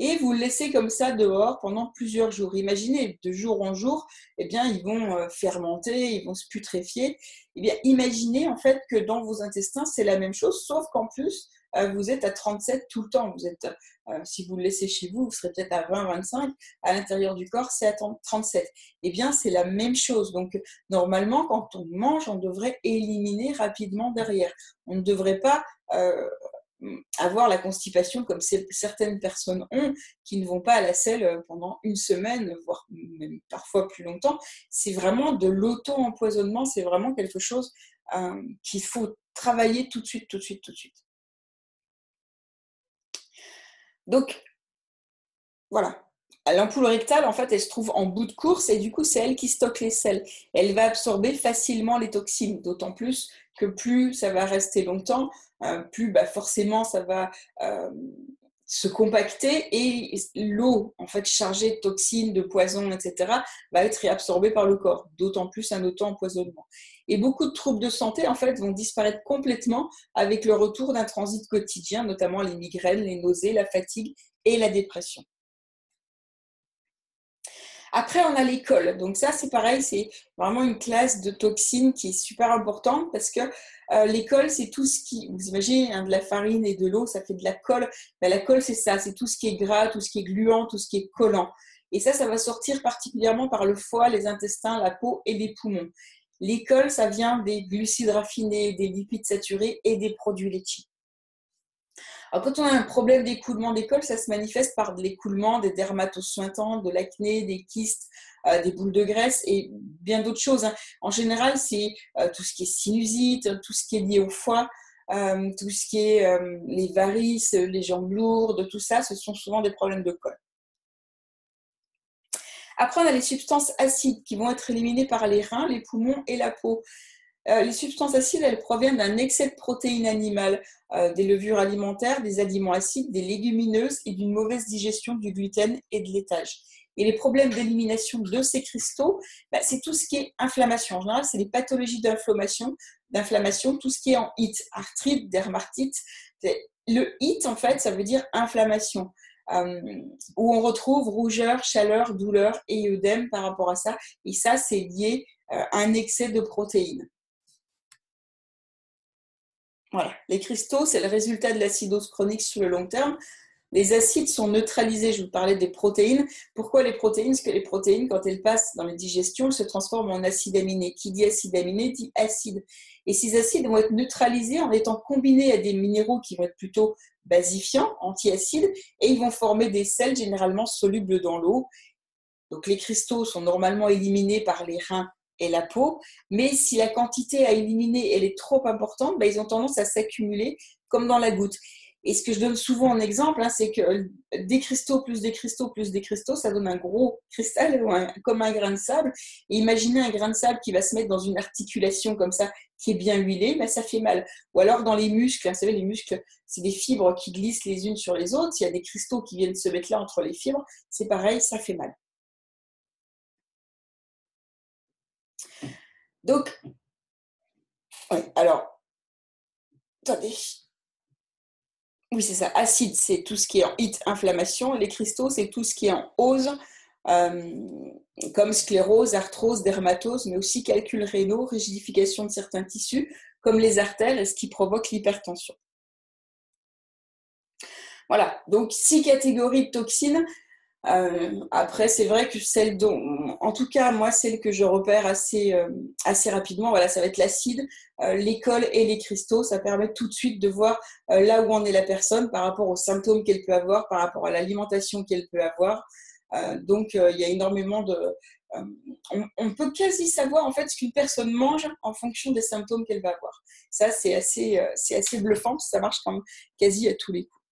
et vous le laissez comme ça dehors pendant plusieurs jours. Imaginez, de jour en jour, eh bien, ils vont euh, fermenter, ils vont se putréfier. Eh bien, imaginez en fait que dans vos intestins, c'est la même chose, sauf qu'en plus, euh, vous êtes à 37 tout le temps. Vous êtes, euh, si vous le laissez chez vous, vous serez peut-être à 20, 25. À l'intérieur du corps, c'est à 37. Eh bien, c'est la même chose. Donc, normalement, quand on mange, on devrait éliminer rapidement derrière. On ne devrait pas avoir la constipation comme certaines personnes ont, qui ne vont pas à la selle euh, pendant une semaine, voire même parfois plus longtemps. C'est vraiment de l'auto-empoisonnement, c'est vraiment quelque chose euh, qu'il faut travailler tout de suite, tout de suite, tout de suite. Donc, voilà. L'ampoule rectale, en fait, elle se trouve en bout de course et du coup, c'est elle qui stocke les sels. Elle va absorber facilement les toxines, d'autant plus que plus ça va rester longtemps, plus bah, forcément ça va euh, se compacter et l'eau en fait chargée de toxines, de poisons, etc. va être réabsorbée par le corps, d'autant plus un auto-empoisonnement. Et beaucoup de troubles de santé en fait vont disparaître complètement avec le retour d'un transit quotidien, notamment les migraines, les nausées, la fatigue et la dépression. Après, on a l'école. Donc ça, c'est pareil, c'est vraiment une classe de toxines qui est super importante parce que euh, l'école, c'est tout ce qui, vous imaginez, hein, de la farine et de l'eau, ça fait de la colle. Ben, la colle, c'est ça, c'est tout ce qui est gras, tout ce qui est gluant, tout ce qui est collant. Et ça, ça va sortir particulièrement par le foie, les intestins, la peau et les poumons. L'école, ça vient des glucides raffinés, des lipides saturés et des produits laitiers. Alors, quand on a un problème d'écoulement d'école, ça se manifeste par de l'écoulement des dermatoses sointantes, de l'acné, des kystes, euh, des boules de graisse et bien d'autres choses. Hein. En général, c'est euh, tout ce qui est sinusite, tout ce qui est lié au foie, euh, tout ce qui est les varices, les jambes lourdes, tout ça, ce sont souvent des problèmes de col. Après, on a les substances acides qui vont être éliminées par les reins, les poumons et la peau. Euh, les substances acides, elles proviennent d'un excès de protéines animales, euh, des levures alimentaires, des aliments acides, des légumineuses et d'une mauvaise digestion du gluten et de laitage. Et les problèmes d'élimination de ces cristaux, bah, c'est tout ce qui est inflammation. En général, c'est les pathologies d'inflammation, d'inflammation, tout ce qui est en HIT, arthrite, dermatite. Le HIT, en fait, ça veut dire inflammation. Euh, où on retrouve rougeur, chaleur, douleur et œdème par rapport à ça. Et ça, c'est lié à un excès de protéines. Voilà. Les cristaux, c'est le résultat de l'acidose chronique sur le long terme. Les acides sont neutralisés. Je vous parlais des protéines. Pourquoi les protéines? Parce que les protéines, quand elles passent dans la digestion, elles se transforment en acides aminés. Qui dit acide aminé dit acide. Et ces acides vont être neutralisés en étant combinés à des minéraux qui vont être plutôt basifiants, antiacides, et ils vont former des sels généralement solubles dans l'eau. Donc les cristaux sont normalement éliminés par les reins et la peau. Mais si la quantité à éliminer elle est trop importante, ben, ils ont tendance à s'accumuler comme dans la goutte. Et ce que je donne souvent en exemple, hein, c'est que des cristaux plus des cristaux plus des cristaux, ça donne un gros cristal, comme un grain de sable. Et imaginez un grain de sable qui va se mettre dans une articulation comme ça, qui est bien huilée, ben ça fait mal. Ou alors dans les muscles, hein, vous savez, les muscles, c'est des fibres qui glissent les unes sur les autres. S'il y a des cristaux qui viennent se mettre là entre les fibres, c'est pareil, ça fait mal. Donc, alors, attendez. Oui, c'est ça. Acide, c'est tout ce qui est en hit, inflammation. Les cristaux, c'est tout ce qui est en ose, euh, comme sclérose, arthrose, dermatose, mais aussi calculs rénaux, rigidification de certains tissus, comme les artères, et ce qui provoque l'hypertension. Voilà, donc six catégories de toxines. Euh, après, c'est vrai que celle dont, en tout cas, moi, celle que je repère assez, euh, assez rapidement, voilà, ça va être l'acide, euh, l'école et les cristaux. Ça permet tout de suite de voir là où en est la personne par rapport aux symptômes qu'elle peut avoir, par rapport à l'alimentation qu'elle peut avoir. donc, il y a énormément de. On, on, peut quasi savoir en fait ce qu'une personne mange en fonction des symptômes qu'elle va avoir. Ça, c'est assez, c'est assez bluffant, ça marche quand même quasi à tous les coups.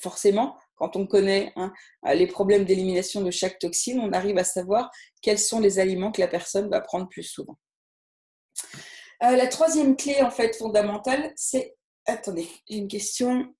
forcément, quand on connaît hein, les problèmes d'élimination de chaque toxine, on arrive à savoir quels sont les aliments que la personne va prendre plus souvent. Euh, la troisième clé, en fait, fondamentale, c'est... Attendez, j'ai une question.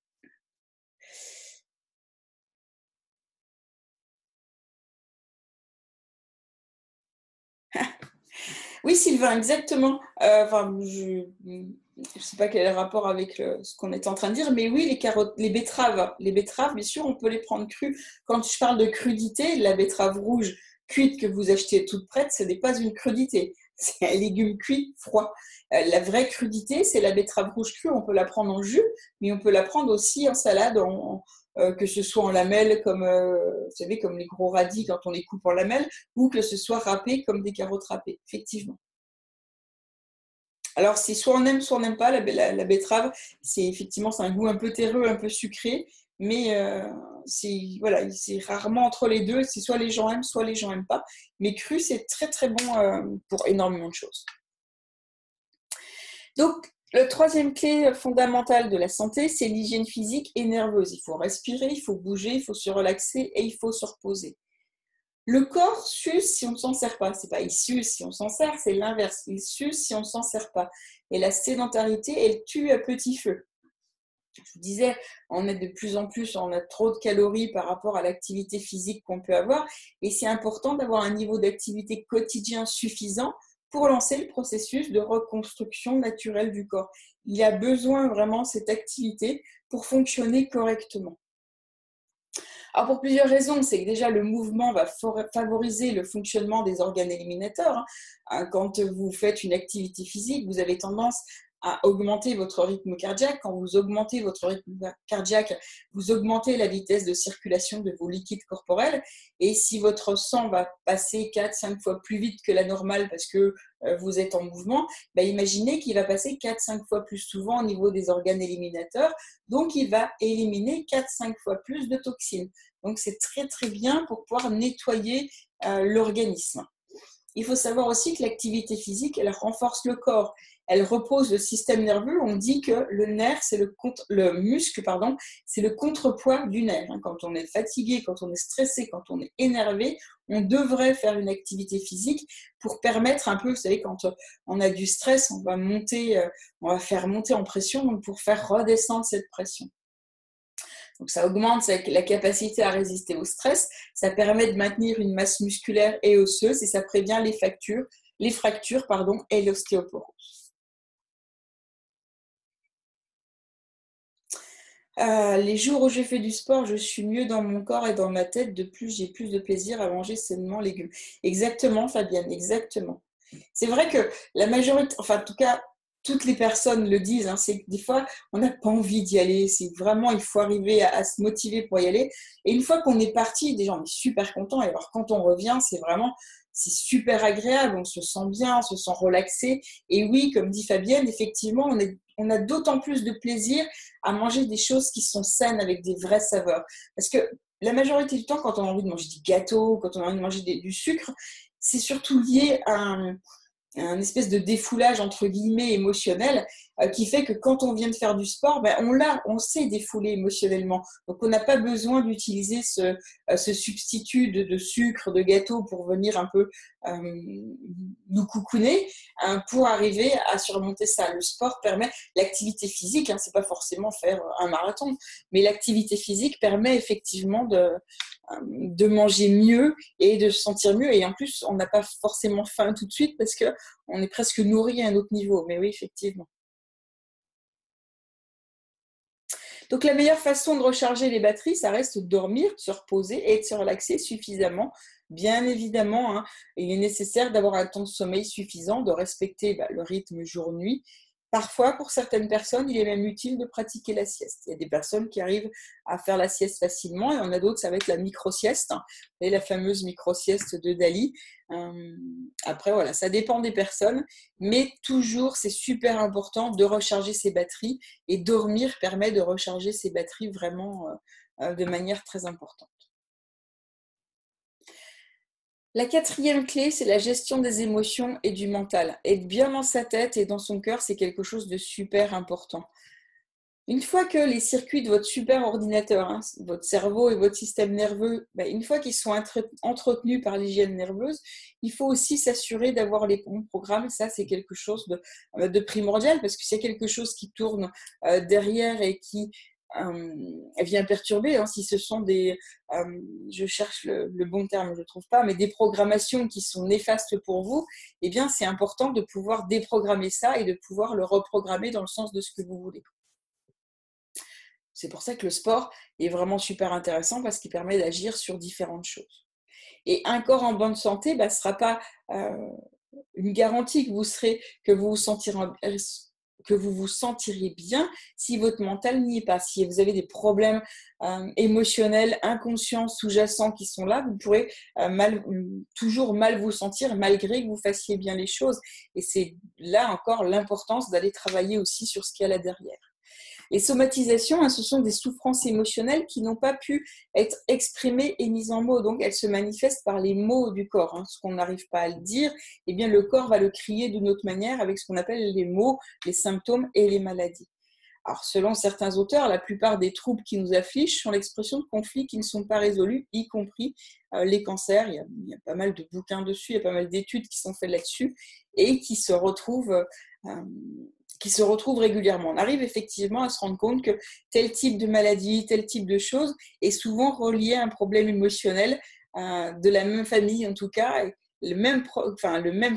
Oui, Sylvain, exactement. Euh, je ne sais pas quel est le rapport avec ce qu'on est en train de dire, mais oui, les betteraves, les betteraves, bien sûr, on peut les prendre crues. Quand je parle de crudité, la betterave rouge cuite que vous achetez toute prête, ce n'est pas une crudité, *laughs* c'est un légume cuit froid. Euh, la vraie crudité, c'est la betterave rouge crue. On peut la prendre en jus, mais on peut la prendre aussi en salade, euh, que ce soit en lamelles, comme vous savez, comme les gros radis quand on les coupe en lamelles, ou que ce soit râpé comme des carottes râpées, effectivement. Alors, c'est soit on aime, soit on n'aime pas la, betterave. C'est effectivement, c'est un goût un peu terreux, un peu sucré, mais euh, c'est voilà, c'est rarement entre les deux. C'est soit les gens aiment, soit les gens n'aiment pas. Mais cru, c'est très très bon euh, pour énormément de choses. Donc, la troisième clé fondamentale de la santé, c'est l'hygiène physique et nerveuse. Il faut respirer, il faut bouger, il faut se relaxer et il faut se reposer. Le corps s'use si on ne s'en sert pas. C'est pas il s'use si on s'en sert, c'est l'inverse. Il s'use si on ne s'en sert pas. Et la sédentarité, elle tue à petit feu. Je vous disais, on est de plus en plus, on a trop de calories par rapport à l'activité physique qu'on peut avoir. Et c'est important d'avoir un niveau d'activité quotidien suffisant pour lancer le processus de reconstruction naturelle du corps. Il a besoin vraiment de cette activité pour fonctionner correctement. Alors pour plusieurs raisons, c'est que déjà le mouvement va favoriser le fonctionnement des organes éliminateurs. Hein. Hein, quand vous faites une activité physique, vous avez tendance à augmenter votre rythme cardiaque. Quand vous augmentez votre rythme cardiaque, vous augmentez la vitesse de circulation de vos liquides corporels. Et si votre sang va passer 4-5 fois plus vite que la normale parce que euh, vous êtes en mouvement, bah imaginez qu'il va passer 4-5 fois plus souvent au niveau des organes éliminateurs. Donc, il va éliminer 4-5 fois plus de toxines. Donc, c'est très très bien pour pouvoir nettoyer euh, l'organisme. Il faut savoir aussi que l'activité physique, elle renforce le corps elle repose le système nerveux. On dit que le nerf, c'est le, le muscle, pardon, c'est le contrepoids du nerf. Hein. Quand on est fatigué, quand on est stressé, quand on est énervé, on devrait faire une activité physique pour permettre un peu, vous savez, quand on a du stress, on va monter, euh, on va faire monter en pression, donc pour faire redescendre cette pression. Donc ça augmente la capacité à résister au stress, ça permet de maintenir une masse musculaire et osseuse et ça prévient les fractures, les fractures pardon, et l'ostéoporose. Euh, les jours où j'ai fait du sport, je suis mieux dans mon corps et dans ma tête. De plus, j'ai plus de plaisir à manger sainement légumes. Exactement, Fabienne, exactement. C'est vrai que la majorité, enfin, en tout cas, toutes les personnes le disent, hein, c'est que des fois, on n'a pas envie d'y aller. C'est vraiment, il faut arriver à, se motiver pour y aller. Et une fois qu'on est parti, déjà, on est super content. Et alors, quand on revient, c'est vraiment, c'est super agréable. On se sent bien, on se sent relaxé. Et oui, comme dit Fabienne, effectivement, on est on a d'autant plus de plaisir à manger des choses qui sont saines avec des vraies saveurs. Parce que la majorité du temps, quand on a envie de manger du gâteau, quand on a envie de manger du sucre, c'est surtout lié à un, un espèce de défoulage entre guillemets émotionnel qui fait que quand on vient de faire du sport, ben, on l'a, on sait défouler émotionnellement. Donc on n'a pas besoin d'utiliser ce, euh, ce, substitut de, sucre, de gâteau pour venir un peu euh, nous coucouner hein, pour arriver à surmonter ça. Le sport permet l'activité physique, hein, c'est pas forcément faire un marathon, mais l'activité physique permet effectivement de, de manger mieux et de se sentir mieux. Et en plus, on n'a pas forcément faim tout de suite parce que on est presque nourri à un autre niveau. Mais oui, effectivement. Donc la meilleure façon de recharger les batteries, ça reste de dormir, de se reposer et de se relaxer suffisamment. Bien évidemment, hein, il est nécessaire d'avoir un temps de sommeil suffisant, de respecter bah, le rythme jour-nuit Parfois, pour certaines personnes, il est même utile de pratiquer la sieste. Il y a des personnes qui arrivent à faire la sieste facilement et on a d'autres, ça va être la micro-sieste, et la fameuse micro-sieste de Dali. Euh, après, voilà, ça dépend des personnes, mais toujours, c'est super important de recharger ses batteries et dormir permet de recharger ses batteries vraiment euh, euh, de manière très importante. La quatrième clé, c'est la gestion des émotions et du mental. Être bien dans sa tête et dans son cœur, c'est quelque chose de super important. une fois que les circuits de votre super ordinateur, hein, votre cerveau et votre système nerveux, ben, une fois qu'ils sont entretenus par l'hygiène nerveuse, il faut aussi s'assurer d'avoir les bons programmes. Ça, c'est quelque chose de, primordial parce que c'est quelque chose qui tourne euh, derrière et qui vient perturber. Hein, si ce sont des, je cherche le, le, bon terme, je ne trouve pas, mais des programmations qui sont néfastes pour vous, eh bien, c'est important de pouvoir déprogrammer ça et de pouvoir le reprogrammer dans le sens de ce que vous voulez. C'est pour ça que le sport est vraiment super intéressant parce qu'il permet d'agir sur différentes choses. Et un corps en bonne santé ne bah, sera pas euh, une garantie que vous serez, que vous vous sentirez que vous vous sentirez bien si votre mental n'y est pas. Si vous avez des problèmes euh, émotionnels, inconscients, sous-jacents qui sont là, vous pourrez euh, toujours mal vous sentir malgré que vous fassiez bien les choses. Et c'est là encore l'importance d'aller travailler aussi sur ce qu'il y a là derrière. Les somatisations, hein, ce sont des souffrances émotionnelles qui n'ont pas pu être exprimées et mises en mots. Donc, elles se manifestent par les mots du corps. Hein. Ce qu'on n'arrive pas à le dire, eh bien, le corps va le crier d'une autre manière avec ce qu'on appelle les mots, les symptômes et les maladies. Alors, selon certains auteurs, la plupart des troubles qui nous affligent sont l'expression de conflits qui ne sont pas résolus, y compris euh, les cancers. Il y, a, pas mal de bouquins dessus, il y a pas mal d'études qui sont faites là-dessus et qui se retrouvent euh, qui se retrouvent régulièrement. On arrive effectivement à se rendre compte que tel type de maladie, tel type de choses est souvent relié à un problème émotionnel euh, de la même famille en tout cas. le même,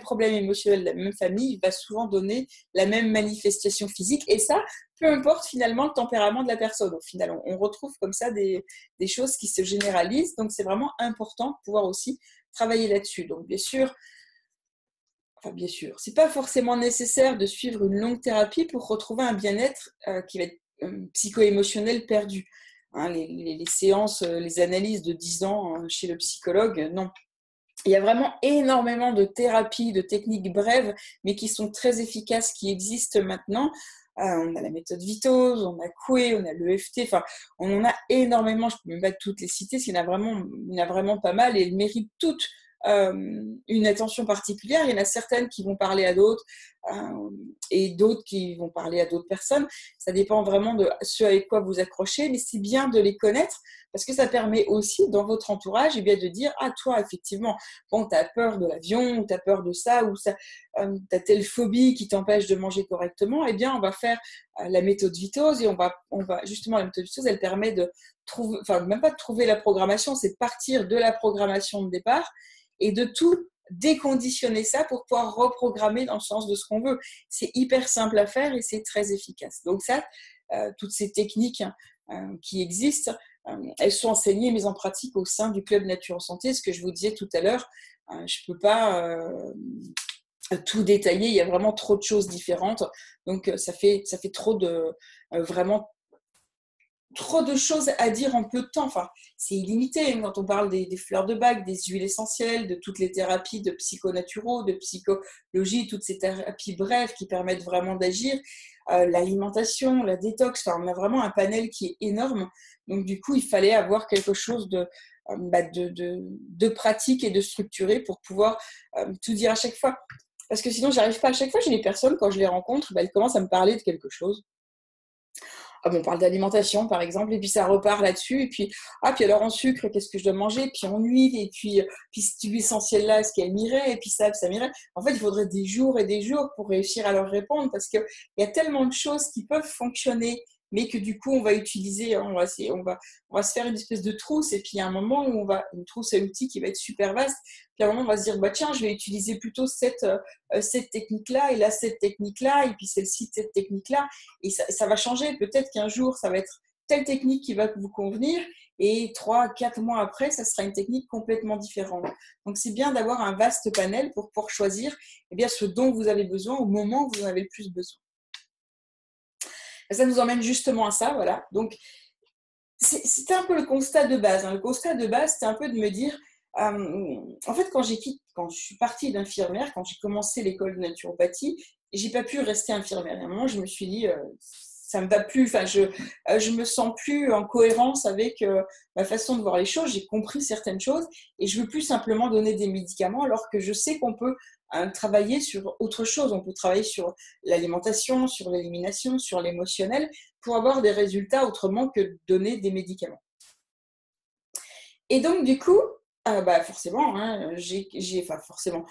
problème émotionnel de la même famille va souvent donner la même manifestation physique. Et ça, peu importe finalement le tempérament de la personne. Au final, on, on retrouve comme ça des, des, choses qui se généralisent. Donc, c'est vraiment important de pouvoir aussi travailler là-dessus. Donc, bien sûr, enfin bien sûr, c'est pas forcément nécessaire de suivre une longue thérapie pour retrouver un bien-être euh, qui va être euh, psycho-émotionnel perdu. Hein, les, séances, euh, les analyses de 10 ans hein, chez le psychologue, non. Il y a vraiment énormément de thérapies, de techniques brèves, mais qui sont très efficaces, qui existent maintenant. on a la méthode Vitose, on a Coué, on a l'EFT, enfin, on en a énormément, je ne peux même pas toutes les citer, il y en a vraiment pas mal et elles méritent toutes une attention particulière. Il y en a certaines qui vont parler à d'autres euh, et d'autres qui vont parler à d'autres personnes. Ça dépend vraiment de ce avec quoi vous accrochez, mais c'est bien de les connaître parce que ça permet aussi dans votre entourage eh bien, de dire Ah, toi, effectivement, bon, tu as peur de l'avion, ou tu as peur de ça, ou ça, euh, tu as telle phobie qui t'empêche de manger correctement. Eh bien, on va faire la méthode Vitose et on va, on va justement, la méthode Vitose, elle permet de trouver, enfin, même pas de trouver la programmation, c'est de partir de la programmation de départ et de tout déconditionner ça pour pouvoir reprogrammer dans le sens de ce qu'on veut. C'est hyper simple à faire et c'est très efficace. Donc ça, euh, toutes ces techniques euh, qui existent, euh, elles sont enseignées et mises en pratique au sein du club Nature Santé. Ce que je vous disais tout à l'heure, je ne peux pas tout détailler. Il y a vraiment trop de choses différentes. Donc ça fait, ça fait trop de vraiment trop de choses à dire en peu de temps. Enfin, c'est illimité quand on parle des, fleurs de bac, des huiles essentielles, de toutes les thérapies de psychonaturaux, de psychologie, toutes ces thérapies brèves qui permettent vraiment d'agir. Euh, l'alimentation, la détox, enfin, on a vraiment un panel qui est énorme. Donc, du coup, il fallait avoir quelque chose de, euh, bah, pratique et de structuré pour pouvoir euh, tout dire à chaque fois. Parce que sinon, j'arrive pas à chaque fois. J'ai des personnes, quand je les rencontre, bah, elles commencent à me parler de quelque chose ah on parle d'alimentation par exemple, et puis ça repart là-dessus, et puis, ah, puis alors en sucre, qu'est-ce que je dois manger, puis en huile, et puis, puis cette huile essentielle là, est-ce qu'elle m'irait, et puis ça, ça m'irait. En fait, il faudrait des jours et des jours pour réussir à leur répondre, parce qu'il y a tellement de choses qui peuvent fonctionner mais que du coup on va utiliser, on va, on va, se faire une espèce de trousse et puis il y a un moment où on va, une trousse à outils qui va être super vaste, puis à un moment on va se dire bah tiens je vais utiliser plutôt cette, euh, cette technique-là et là cette technique-là et puis celle-ci cette technique-là et ça, ça va changer, peut-être qu'un jour ça va être telle technique qui va vous convenir et trois, quatre mois après, ça sera une technique complètement différente. Donc, c'est bien d'avoir un vaste panel pour pouvoir choisir eh bien, ce dont vous avez besoin au moment où vous en avez le plus besoin ça nous emmène justement à ça, voilà. Donc, c'était un peu le constat de base. Hein. Le constat de base, c'était un peu de me dire, euh, en fait, quand je suis partie d'infirmière, quand j'ai commencé l'école de naturopathie, j'ai pas pu rester infirmière. À un moment, je me suis dit, euh, ça me va plus. Enfin, je, euh, je me sens plus en cohérence avec euh, ma façon de voir les choses. J'ai compris certaines choses et je veux plus simplement donner des médicaments alors que je sais qu'on peut hein, travailler sur autre chose. On peut travailler sur l'alimentation, sur l'élimination, sur l'émotionnel pour avoir des résultats autrement que donner des médicaments. Et donc, du coup, euh, bah forcément, hein, j'ai, enfin forcément,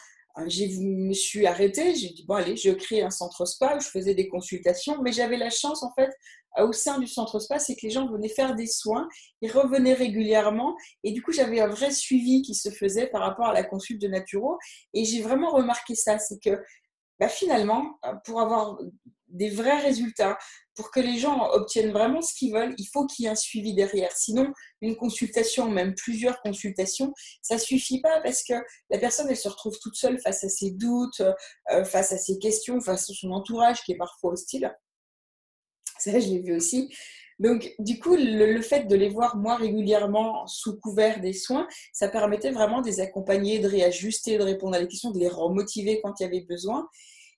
je me suis arrêtée, j'ai dit, bon, allez, je crée un centre spa où je faisais des consultations, mais j'avais la chance, en fait, au sein du centre spa, c'est que les gens venaient faire des soins, ils revenaient régulièrement, et du coup, j'avais un vrai suivi qui se faisait par rapport à la consulte de Naturo, et j'ai vraiment remarqué ça, c'est que bah, finalement, pour avoir des vrais résultats, pour que les gens obtiennent vraiment ce qu'ils veulent, il faut qu'il y ait un suivi derrière. Sinon, une consultation, même plusieurs consultations, ça suffit pas parce que la personne, elle se retrouve toute seule face à ses doutes, euh, face à ses questions, face à son entourage qui est parfois hostile. Ça, je l'ai vu aussi. Donc, du coup, le, fait de les voir, moi, régulièrement sous couvert des soins, ça permettait vraiment de les accompagner, de réajuster, de répondre à des questions, de les remotiver quand il y avait besoin.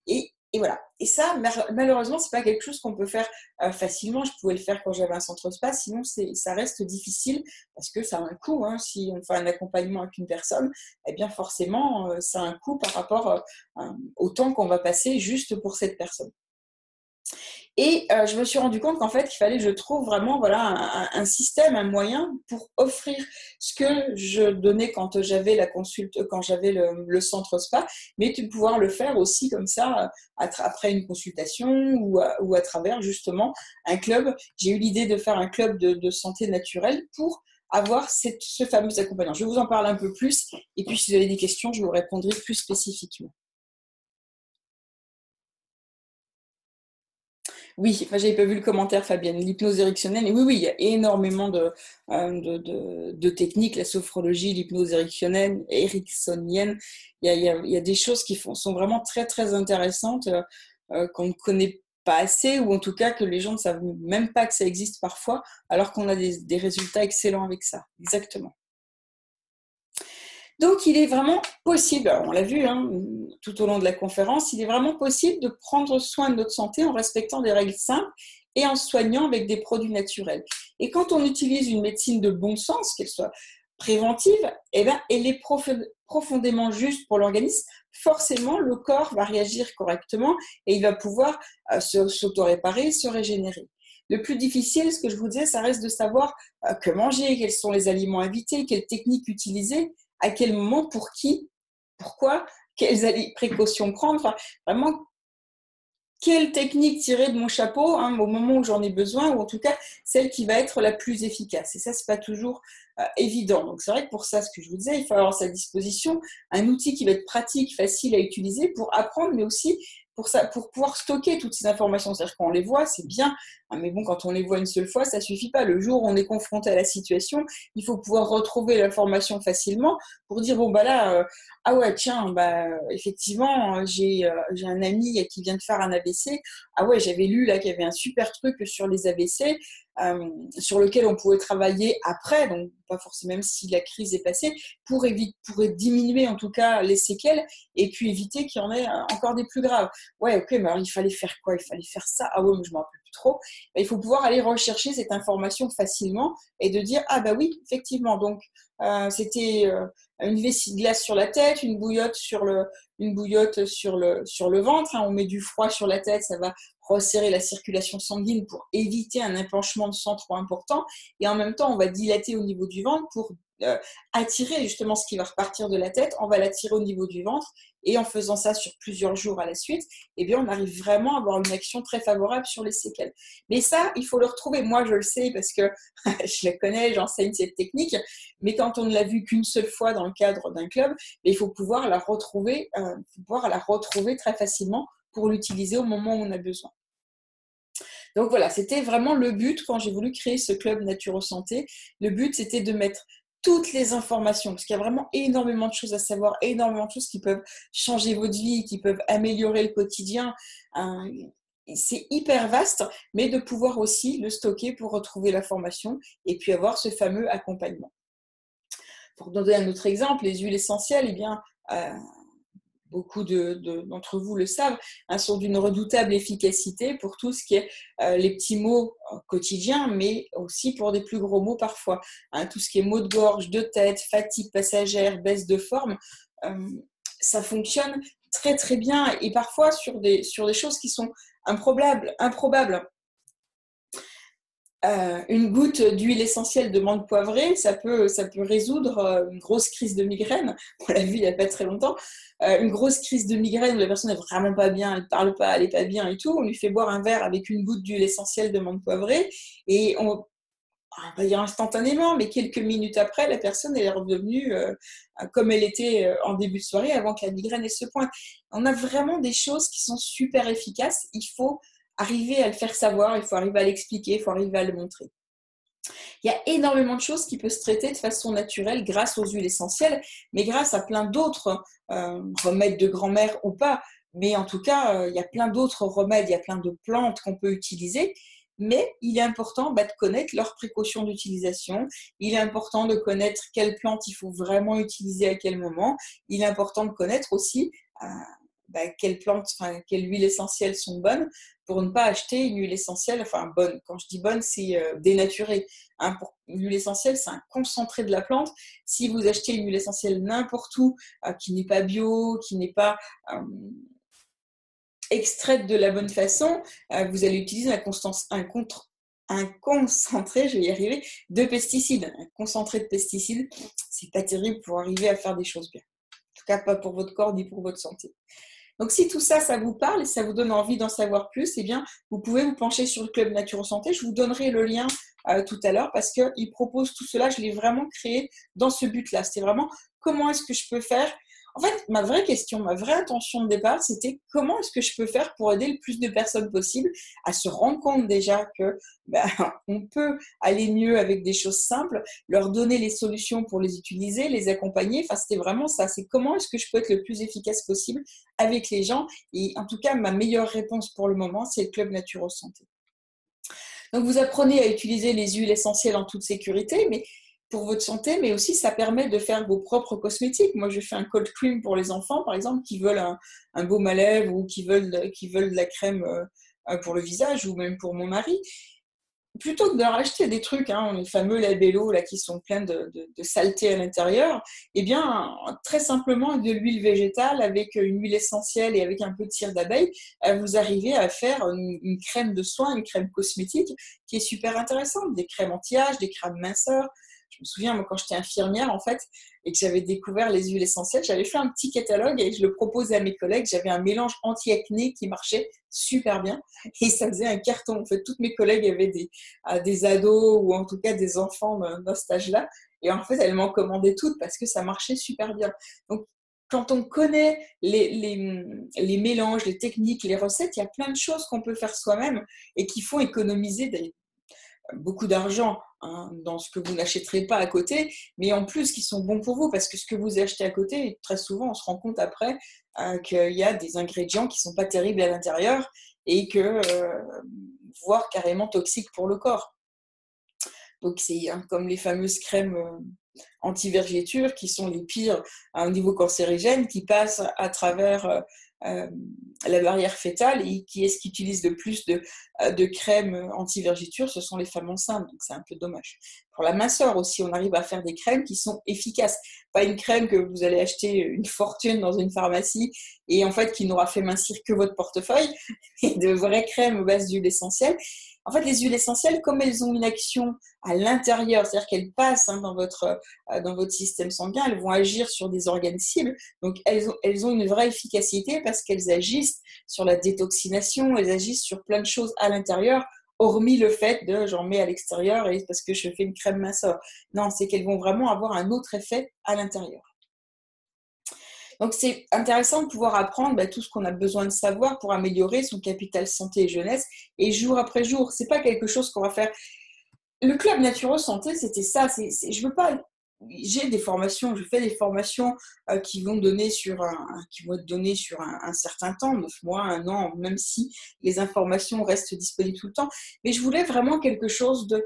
Et et voilà. Et ça, malheureusement, c'est pas quelque chose qu'on peut faire euh, facilement. Je pouvais le faire quand j'avais un centre spa, sinon ça reste difficile parce que ça a un coût. Hein. Si on fait un accompagnement avec une personne, eh bien forcément, euh, ça a un coût par rapport euh, au temps qu'on va passer juste pour cette personne. Et euh, je me suis rendu compte qu'en fait, il fallait que je trouve vraiment voilà, un, système, un moyen pour offrir ce que je donnais quand j'avais la consulte, quand j'avais le, centre spa, mais de pouvoir le faire aussi comme ça après une consultation ou à, ou à travers justement un club. J'ai eu l'idée de faire un club de, santé naturelle pour avoir ce fameux accompagnement. Je vous en parler un peu plus et puis si vous avez des questions, je vous répondrai plus spécifiquement. Oui, enfin, j'avais pas vu le commentaire, Fabienne. L'hypnose érectionnelle, et oui, oui, il y a énormément de, euh, de, de, techniques, la sophrologie, l'hypnose érectionnelle, ericksonienne. Il y, a, il, y a, des choses qui font, sont vraiment très, très intéressantes euh, euh, qu'on ne connaît pas assez, ou en tout cas que les gens ne savent même pas que ça existe parfois, alors qu'on a des, des résultats excellents avec ça. Exactement. Donc, il est vraiment possible, on l'a vu hein, tout au long de la conférence, il est vraiment possible de prendre soin de notre santé en respectant des règles simples et en soignant avec des produits naturels. Et quand on utilise une médecine de bon sens, qu'elle soit préventive, eh bien, elle est profondément juste pour l'organisme. Forcément, le corps va réagir correctement et il va pouvoir euh, s'auto-réparer, se régénérer. Le plus difficile, ce que je vous disais, ça reste de savoir euh, que manger, quels sont les aliments invités, quelles techniques utiliser à quel moment, pour qui, pourquoi, quelles précautions prendre. Vraiment, quelle technique tirer de mon chapeau hein, au moment où j'en ai besoin, ou en tout cas celle qui va être la plus efficace. Et ça, c'est pas toujours euh, évident. Donc c'est vrai que pour ça, ce que je vous disais, il faut avoir à sa disposition un outil qui va être pratique, facile à utiliser pour apprendre, mais aussi pour, ça, pour pouvoir stocker toutes ces informations. C'est-à-dire qu'on les voit, c'est bien, hein, mais bon, quand on les voit une seule fois, ça suffit pas. Le jour où on est confronté à la situation, il faut pouvoir retrouver l'information facilement pour dire bon bah là, euh, ah ouais tiens, bah effectivement, j'ai euh, j'ai un ami qui vient de faire un ABC. Ah ouais, j'avais lu là qu'il y avait un super truc sur les ABC. Euh, sur lequel on pouvait travailler après, donc pas forcément même si la crise est passée, pour, diminuer en tout cas les séquelles et puis éviter qu'il y en ait encore des plus graves. Ouais, ok, mais alors il fallait faire quoi? Il fallait faire ça? Ah ouais, mais je m'en rappelle plus trop. il faut pouvoir aller rechercher cette information facilement et de dire ah bah oui, effectivement, donc euh, c'était euh, une vessie de glace sur la tête, une bouillotte sur le ventre. Hein. on met du froid sur la tête, ça va resserrer la circulation sanguine pour éviter un empanchement de sang trop important. Et en même temps, on va dilater au niveau du ventre pour euh, attirer justement ce qui va repartir de la tête. On va l'attirer au niveau du ventre. Et en faisant ça sur plusieurs jours à la suite, eh bien, on arrive vraiment à avoir une action très favorable sur les séquelles. Mais ça, il faut le retrouver. Moi, je le sais parce que *laughs* je la connais, j'enseigne cette technique. Mais quand on ne l'a vue qu'une seule fois dans le cadre d'un club, il faut pouvoir la retrouver, euh, pouvoir la retrouver très facilement pour l'utiliser au moment où on a besoin. Donc voilà, c'était vraiment le but quand j'ai voulu créer ce club Naturo Santé. Le but, c'était de mettre toutes les informations, parce qu'il y a vraiment énormément de choses à savoir, énormément de choses qui peuvent changer votre vie, qui peuvent améliorer le quotidien. C'est hyper vaste, mais de pouvoir aussi le stocker pour retrouver l'information et puis avoir ce fameux accompagnement. Pour donner un autre exemple, les huiles essentielles, eh bien, euh, beaucoup d'entre vous le savent, hein, sont d'une redoutable efficacité pour tout ce qui est euh, les petits mots euh, quotidiens, mais aussi pour des plus gros mots parfois. Hein, tout ce qui est mots de gorge, de tête, fatigue passagère, baisse de forme, euh, ça fonctionne très très bien et parfois sur des, sur des choses qui sont improbables. Euh, une goutte d'huile essentielle de menthe poivrée, ça peut, résoudre euh, une grosse crise de migraine. *laughs* On l'a vu il n'y a pas très longtemps. Euh, une grosse crise de migraine où la personne n'est vraiment pas bien, elle ne parle pas, elle n'est pas bien et tout. On lui fait boire un verre avec une goutte d'huile essentielle de menthe poivrée et on, on va dire instantanément, mais quelques minutes après, la personne est redevenue comme elle était en début de soirée avant que la migraine ait ce point. On a vraiment des choses qui sont super efficaces. Il faut arriver à le faire savoir, il faut arriver à l'expliquer, il faut arriver à le montrer. Il y a énormément de choses qui peuvent se traiter de façon naturelle grâce aux huiles essentielles, mais grâce à plein d'autres euh, remèdes de grand-mère ou pas. Mais en tout cas, euh, il y a plein d'autres remèdes, il y a plein de plantes qu'on peut utiliser. Mais il est important bah, de connaître leurs précautions d'utilisation. Il est important de connaître quelles plantes il faut vraiment utiliser à quel moment. Il est important de connaître aussi euh, bah, quelles plantes, enfin, quelles huiles essentielles sont bonnes pour ne pas acheter une huile essentielle, enfin bonne. Quand je dis bonne, c'est euh, dénaturé. Hein, pour une huile essentielle, c'est un concentré de la plante. Si vous achetez une huile essentielle n'importe où, euh, qui n'est pas bio, qui n'est pas euh, extraite de la bonne façon, vous allez utiliser un concentré, je vais y arriver, de pesticides. Un concentré de pesticides, c'est pas terrible pour arriver à faire des choses bien. En tout cas, pas pour votre corps ni pour votre santé. Donc, si tout ça, ça vous parle et ça vous donne envie d'en savoir plus, eh bien, vous pouvez vous pencher sur le Club Nature Santé. Je vous donnerai le lien euh, tout à l'heure parce qu'il propose tout cela. Je l'ai vraiment créé dans ce but-là. C'est vraiment comment est-ce que je peux faire en fait, ma vraie question, ma vraie intention de départ, c'était comment est-ce que je peux faire pour aider le plus de personnes possible à se rendre compte déjà que *laughs* ben, on peut aller mieux avec des choses simples, leur donner les solutions pour les utiliser, les accompagner. Enfin, c'était vraiment ça. C'est comment est-ce que je peux être le plus efficace possible avec les gens. Et en tout cas, ma meilleure réponse pour le moment, c'est le Club Naturo Santé. Donc, vous apprenez à utiliser les huiles essentielles en toute sécurité, mais pour votre santé, mais aussi ça permet de faire vos propres cosmétiques. Moi, je fais un cold cream pour les enfants, par exemple, qui veulent un, un baume à lèvres ou qui veulent, qui veulent de la crème euh, pour le visage ou même pour mon mari. Plutôt que de racheter des trucs, hein, les fameux labellos là, qui sont pleins de, saleté à l'intérieur, eh bien, très simplement, de l'huile végétale, avec une huile essentielle et avec un peu de cire d'abeille, euh, vous arrivez à faire une, une crème de soin, une crème cosmétique qui est super intéressante. Des crèmes anti-âge, des crèmes minceurs, je me souviens, quand j'étais infirmière, en fait, et que j'avais découvert les huiles essentielles, j'avais fait un petit catalogue et je le proposais à mes collègues. J'avais un mélange anti-acné qui marchait super bien *laughs* et ça faisait un carton. En fait, toutes mes collègues avaient des, des ados ou en tout cas des enfants dans ce âge-là. Et en fait, elles m'en commandaient toutes parce que ça marchait super bien. Donc, quand on connaît les, les, les, mélanges, les techniques, les recettes, il y a plein de choses qu'on peut faire soi-même et qui font économiser beaucoup d'argent hein, dans ce que vous n'achèterez pas à côté, mais en plus qui sont bons pour vous, parce que ce que vous achetez à côté, très souvent, on se rend compte après euh, qu'il y a des ingrédients qui sont pas terribles à l'intérieur et que, euh, voire carrément toxiques pour le corps. Donc c'est hein, comme les fameuses crèmes euh, anti-vergéture qui sont les pires à un niveau cancérigène, qui passent à travers la barrière fétale et qui est-ce qui utilise le plus de, euh, de crème anti-vergiture, ce sont les femmes enceintes, donc c'est un peu dommage. Pour la minceur aussi, on arrive à faire des crèmes qui sont efficaces. Pas une crème que vous allez acheter une fortune dans une pharmacie et en fait qui n'aura fait mincir que votre portefeuille, *laughs* mais de vraies crèmes aux base d'huile essentielle en fait, les huiles essentielles, comme elles ont une action à l'intérieur, c'est-à-dire qu'elles passent hein, dans, votre, euh, dans votre système sanguin, elles vont agir sur des organes cibles. Donc, elles ont, elles ont une vraie efficacité parce qu'elles agissent sur la détoxination, elles agissent sur plein de choses à l'intérieur, hormis le fait de j'en mets à l'extérieur et parce que je fais une crème minceur. Non, c'est qu'elles vont vraiment avoir un autre effet à l'intérieur. Donc c'est intéressant de pouvoir apprendre bah, tout ce qu'on a besoin de savoir pour améliorer son capital santé et jeunesse. Et jour après jour, c'est pas quelque chose qu'on va faire. Le club Naturo Santé, c'était ça. C'est, je veux pas. J'ai des formations, je fais des formations euh, qui vont donner sur un, qui vont être données sur un, certain temps, neuf mois, un an, même si les informations restent disponibles tout le temps. Mais je voulais vraiment quelque chose de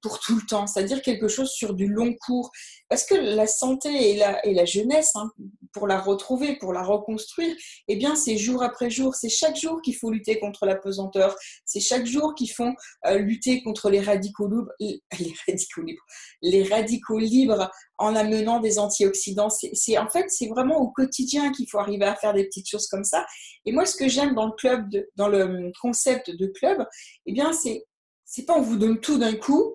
pour tout le temps, c'est-à-dire quelque chose sur du long cours. Parce que la santé et la, et la jeunesse, hein, pour la retrouver, pour la reconstruire, eh bien, c'est jour après jour, c'est chaque jour qu'il faut lutter contre la pesanteur, c'est chaque jour qu'il faut euh, lutter contre les radicaux libres, les radicaux libres, les radicaux libres en amenant des antioxydants. C'est en fait, c'est vraiment au quotidien qu'il faut arriver à faire des petites choses comme ça. Et moi, ce que j'aime dans le club, dans le concept de club, eh bien, c'est c'est pas on vous donne tout d'un coup,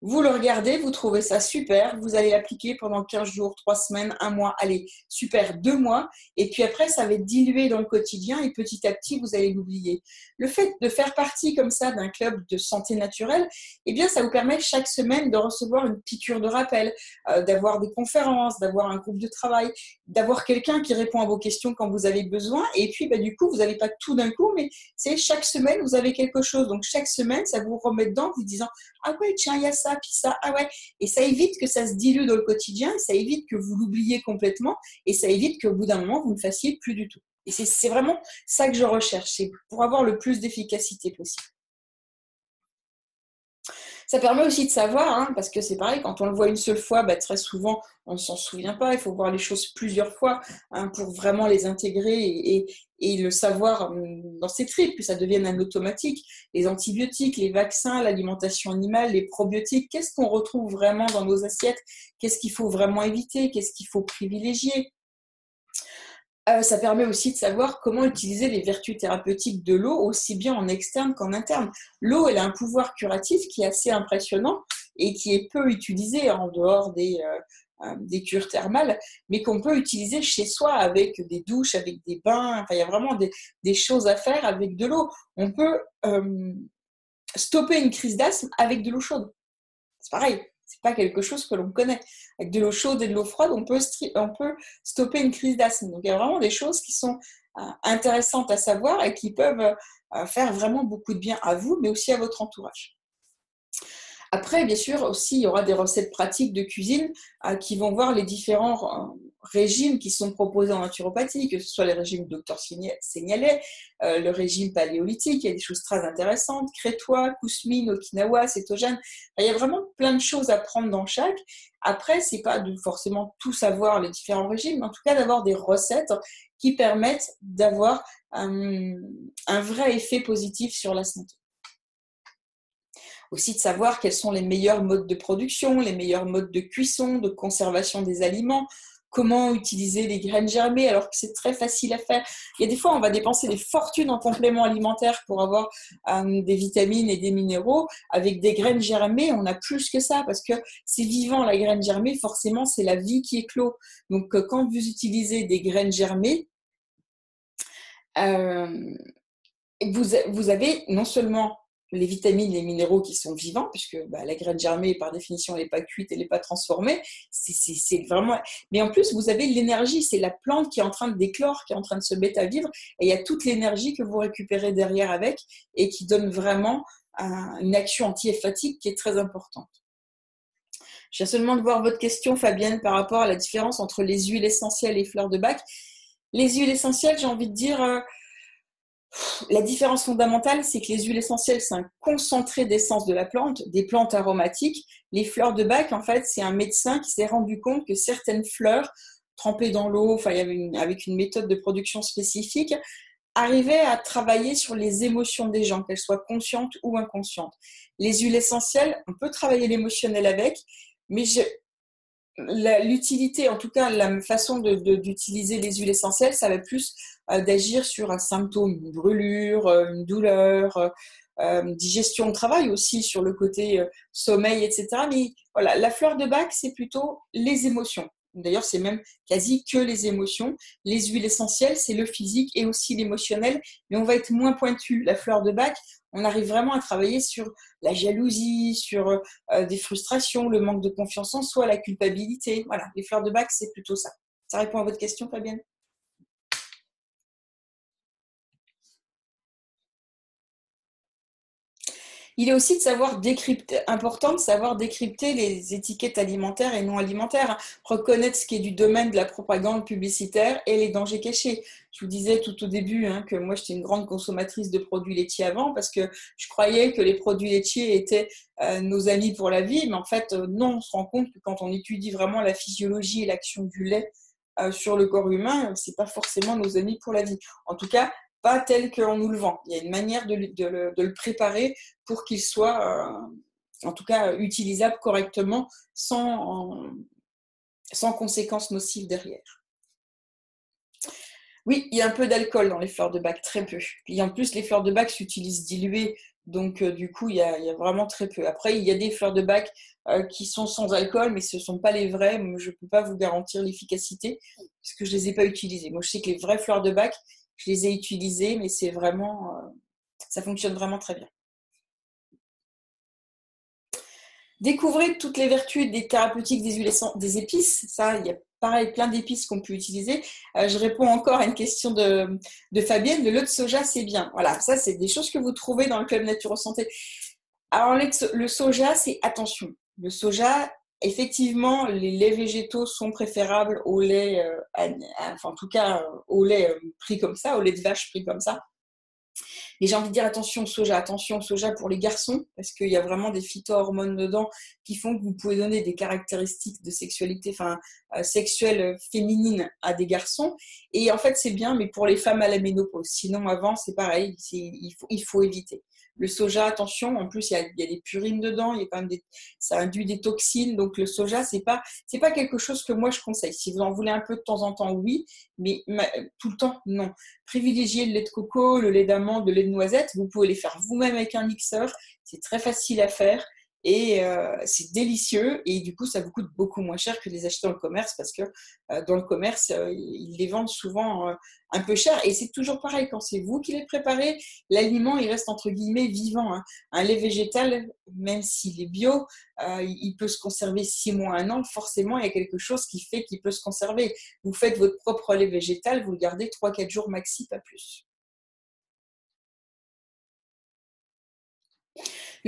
vous le regardez, vous trouvez ça super, vous allez l'appliquer pendant 15 jours, 3 semaines, 1 mois, allez, super, 2 mois, et puis après, ça va être dilué dans le quotidien et petit à petit, vous allez l'oublier. Le fait de faire partie comme ça d'un club de santé naturelle, eh bien, ça vous permet chaque semaine de recevoir une piqûre de rappel, euh, d'avoir des conférences, d'avoir un groupe de travail, d'avoir quelqu'un qui répond à vos questions quand vous avez besoin, et puis, bah, du coup, vous n'avez pas tout d'un coup, mais c'est chaque semaine, vous avez quelque chose. Donc, chaque semaine, ça vous remet dedans, vous disant, ah ouais, tiens, il y a ça puis ça, ah ouais. Et ça évite que ça se dilue dans le quotidien, ça évite que vous l'oubliez complètement, et ça évite qu'au bout d'un moment, vous ne fassiez plus du tout. Et c'est vraiment ça que je recherche, c'est pour avoir le plus d'efficacité possible. Ça permet aussi de savoir, hein, parce que c'est pareil, quand on le voit une seule fois, bah, très souvent, on ne s'en souvient pas. Il faut voir les choses plusieurs fois hein, pour vraiment les intégrer et, le savoir hum, dans ses tripes, que ça devienne un automatique. Les antibiotiques, les vaccins, l'alimentation animale, les probiotiques, qu'est-ce qu'on retrouve vraiment dans nos assiettes? Qu'est-ce qu'il faut vraiment éviter? Qu'est-ce qu'il faut privilégier? Euh, ça permet aussi de savoir comment utiliser les vertus thérapeutiques de l'eau, aussi bien en externe qu'en interne. L'eau, elle a un pouvoir curatif qui est assez impressionnant et qui est peu utilisé en dehors des, euh, des cures thermales, mais qu'on peut utiliser chez soi avec des douches, avec des bains. Enfin, il y a vraiment des, choses à faire avec de l'eau. On peut stopper une crise d'asthme avec de l'eau chaude. C'est pareil, c'est pas quelque chose que l'on connaît. Avec de l'eau chaude et de l'eau froide, on peut, stopper une crise d'asthme. Donc il y a vraiment des choses qui sont euh, intéressantes à savoir et qui peuvent euh, faire vraiment beaucoup de bien à vous, mais aussi à votre entourage. Après, bien sûr, aussi, il y aura des recettes pratiques de cuisine euh, qui vont voir les différents euh, régimes qui sont proposés en naturopathie, que ce soit les régimes docteur Signalet, euh, le régime paléolithique, il y a des choses très intéressantes, crétois, kousmine, okinawa, cétogène. Il y a vraiment plein de choses à prendre dans chaque. Après, c'est pas de forcément tout savoir les différents régimes, mais en tout cas d'avoir des recettes qui permettent d'avoir un vrai effet positif sur la santé aussi de savoir quels sont les meilleurs modes de production, les meilleurs modes de cuisson, de conservation des aliments, comment utiliser les graines germées alors que c'est très facile à faire. Il y a des fois, on va dépenser des fortunes en compléments alimentaires pour avoir euh, des vitamines et des minéraux. Avec des graines germées, on a plus que ça parce que c'est vivant la graine germée, forcément, c'est la vie qui éclot. Donc, euh, quand vous utilisez des graines germées, euh, vous, vous avez non seulement les vitamines, les minéraux qui sont vivants, puisque bah, la graine germée, par définition, elle n'est pas cuite, elle n'est pas transformée. C'est vraiment. Mais en plus, vous avez l'énergie, c'est la plante qui est en train de déclore, qui est en train de se mettre à vivre, et il y a toute l'énergie que vous récupérez derrière avec, et qui donne vraiment une action anti-hépatique qui est très importante. Je seulement de voir votre question, Fabienne, par rapport à la différence entre les huiles essentielles et fleurs de bac. Les huiles essentielles, j'ai envie de dire. Euh, la différence fondamentale, c'est que les huiles essentielles, c'est un concentré d'essence de la plante, des plantes aromatiques. Les fleurs de bac, en fait, c'est un médecin qui s'est rendu compte que certaines fleurs trempées dans l'eau, enfin, avec une méthode de production spécifique, arrivaient à travailler sur les émotions des gens, qu'elles soient conscientes ou inconscientes. Les huiles essentielles, on peut travailler l'émotionnel avec, mais l'utilité, en tout cas la façon d'utiliser les huiles essentielles, ça va plus d'agir sur un symptôme, une brûlure, euh, une douleur, euh, digestion au travail aussi sur le côté sommeil, etc. Mais voilà, la fleur de bac, c'est plutôt les émotions. D'ailleurs, c'est même quasi que les émotions. Les huiles essentielles, c'est le physique et aussi l'émotionnel, mais on va être moins pointu. La fleur de bac, on arrive vraiment à travailler sur la jalousie, sur des frustrations, le manque de confiance en soi, la culpabilité. Voilà, les fleurs de bac, c'est plutôt ça. Ça répond à votre question, Fabienne? Il est aussi de savoir décrypter, important de savoir décrypter les étiquettes alimentaires et non alimentaires, reconnaître ce qui est du domaine de la propagande publicitaire et les dangers cachés. Je vous disais tout au début hein, que moi j'étais une grande consommatrice de produits laitiers avant parce que je croyais que les produits laitiers étaient euh, nos amis pour la vie, mais en fait euh, non, on se rend compte que quand on étudie vraiment la physiologie et l'action du lait sur le corps humain, c'est pas forcément nos amis pour la vie. En tout cas, pas tel qu'on nous le vend. Il y a une manière de, le, préparer pour qu'il soit, en tout cas, utilisable correctement sans, sans conséquences nocives derrière. Oui, il y a un peu d'alcool dans les fleurs de bac, très peu. Et en plus, les fleurs de bac s'utilisent diluées, donc euh, du coup, il y, a, vraiment très peu. Après, il y a des fleurs de bac euh, qui sont sans alcool, mais ce ne sont pas les vraies. je ne peux pas vous garantir l'efficacité parce que je ne les ai pas utilisées. Moi, je sais que les vraies fleurs de bac, je les ai utilisées, mais c'est vraiment, euh, ça fonctionne vraiment très bien. Découvrez toutes les vertus des thérapeutiques des des épices. Ça, il y a pareil, plein d'épices qu'on peut utiliser. Euh, je réponds encore à une question de, Fabienne. De l'eau de soja, c'est bien. Voilà, ça, c'est des choses que vous trouvez dans le club Nature Santé. Alors, le soja, c'est attention. Le soja, effectivement, les laits végétaux sont préférables au lait, euh, enfin, en tout cas, au lait euh, pris comme ça, au lait de vache pris comme ça. Et j'ai envie de dire attention soja, attention soja pour les garçons, parce qu'il y a vraiment des phytohormones dedans qui font que vous pouvez donner des caractéristiques de sexualité, enfin, euh, sexuelle féminine à des garçons. Et en fait, c'est bien, mais pour les femmes à la ménopause. Sinon, avant, c'est pareil, il faut éviter. Le soja, attention, en plus, il y a, des purines dedans, il y a quand même des, ça induit des toxines. Donc, le soja, c'est pas, c'est pas quelque chose que moi je conseille. Si vous en voulez un peu de temps en temps, oui, mais tout le temps, non. Privilégiez le lait de coco, le lait d'amande, le lait de noisette. Vous pouvez les faire vous-même avec un mixeur. C'est très facile à faire. Et euh, c'est délicieux et du coup, ça vous coûte beaucoup moins cher que les acheter dans le commerce parce que euh, dans le commerce, euh, ils les vendent souvent un peu cher. Et c'est toujours pareil, quand c'est vous qui les préparez, l'aliment, il reste entre guillemets vivant. Hein. Un lait végétal, même s'il est bio, il peut se conserver six mois, un an. Forcément, il y a quelque chose qui fait qu'il peut se conserver. Vous faites votre propre lait végétal, vous le gardez 3-4 jours maxi, pas plus.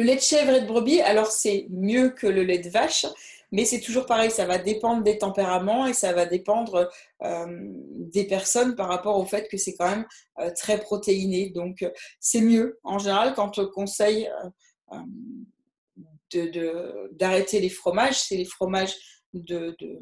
Le lait de chèvre et de brebis, alors c'est mieux que le lait de vache, mais c'est toujours pareil, ça va dépendre des tempéraments et ça va dépendre euh, des personnes par rapport au fait que c'est quand même euh, très protéiné. Donc euh, c'est mieux. En général, quand on conseille d'arrêter les fromages, c'est les fromages de, de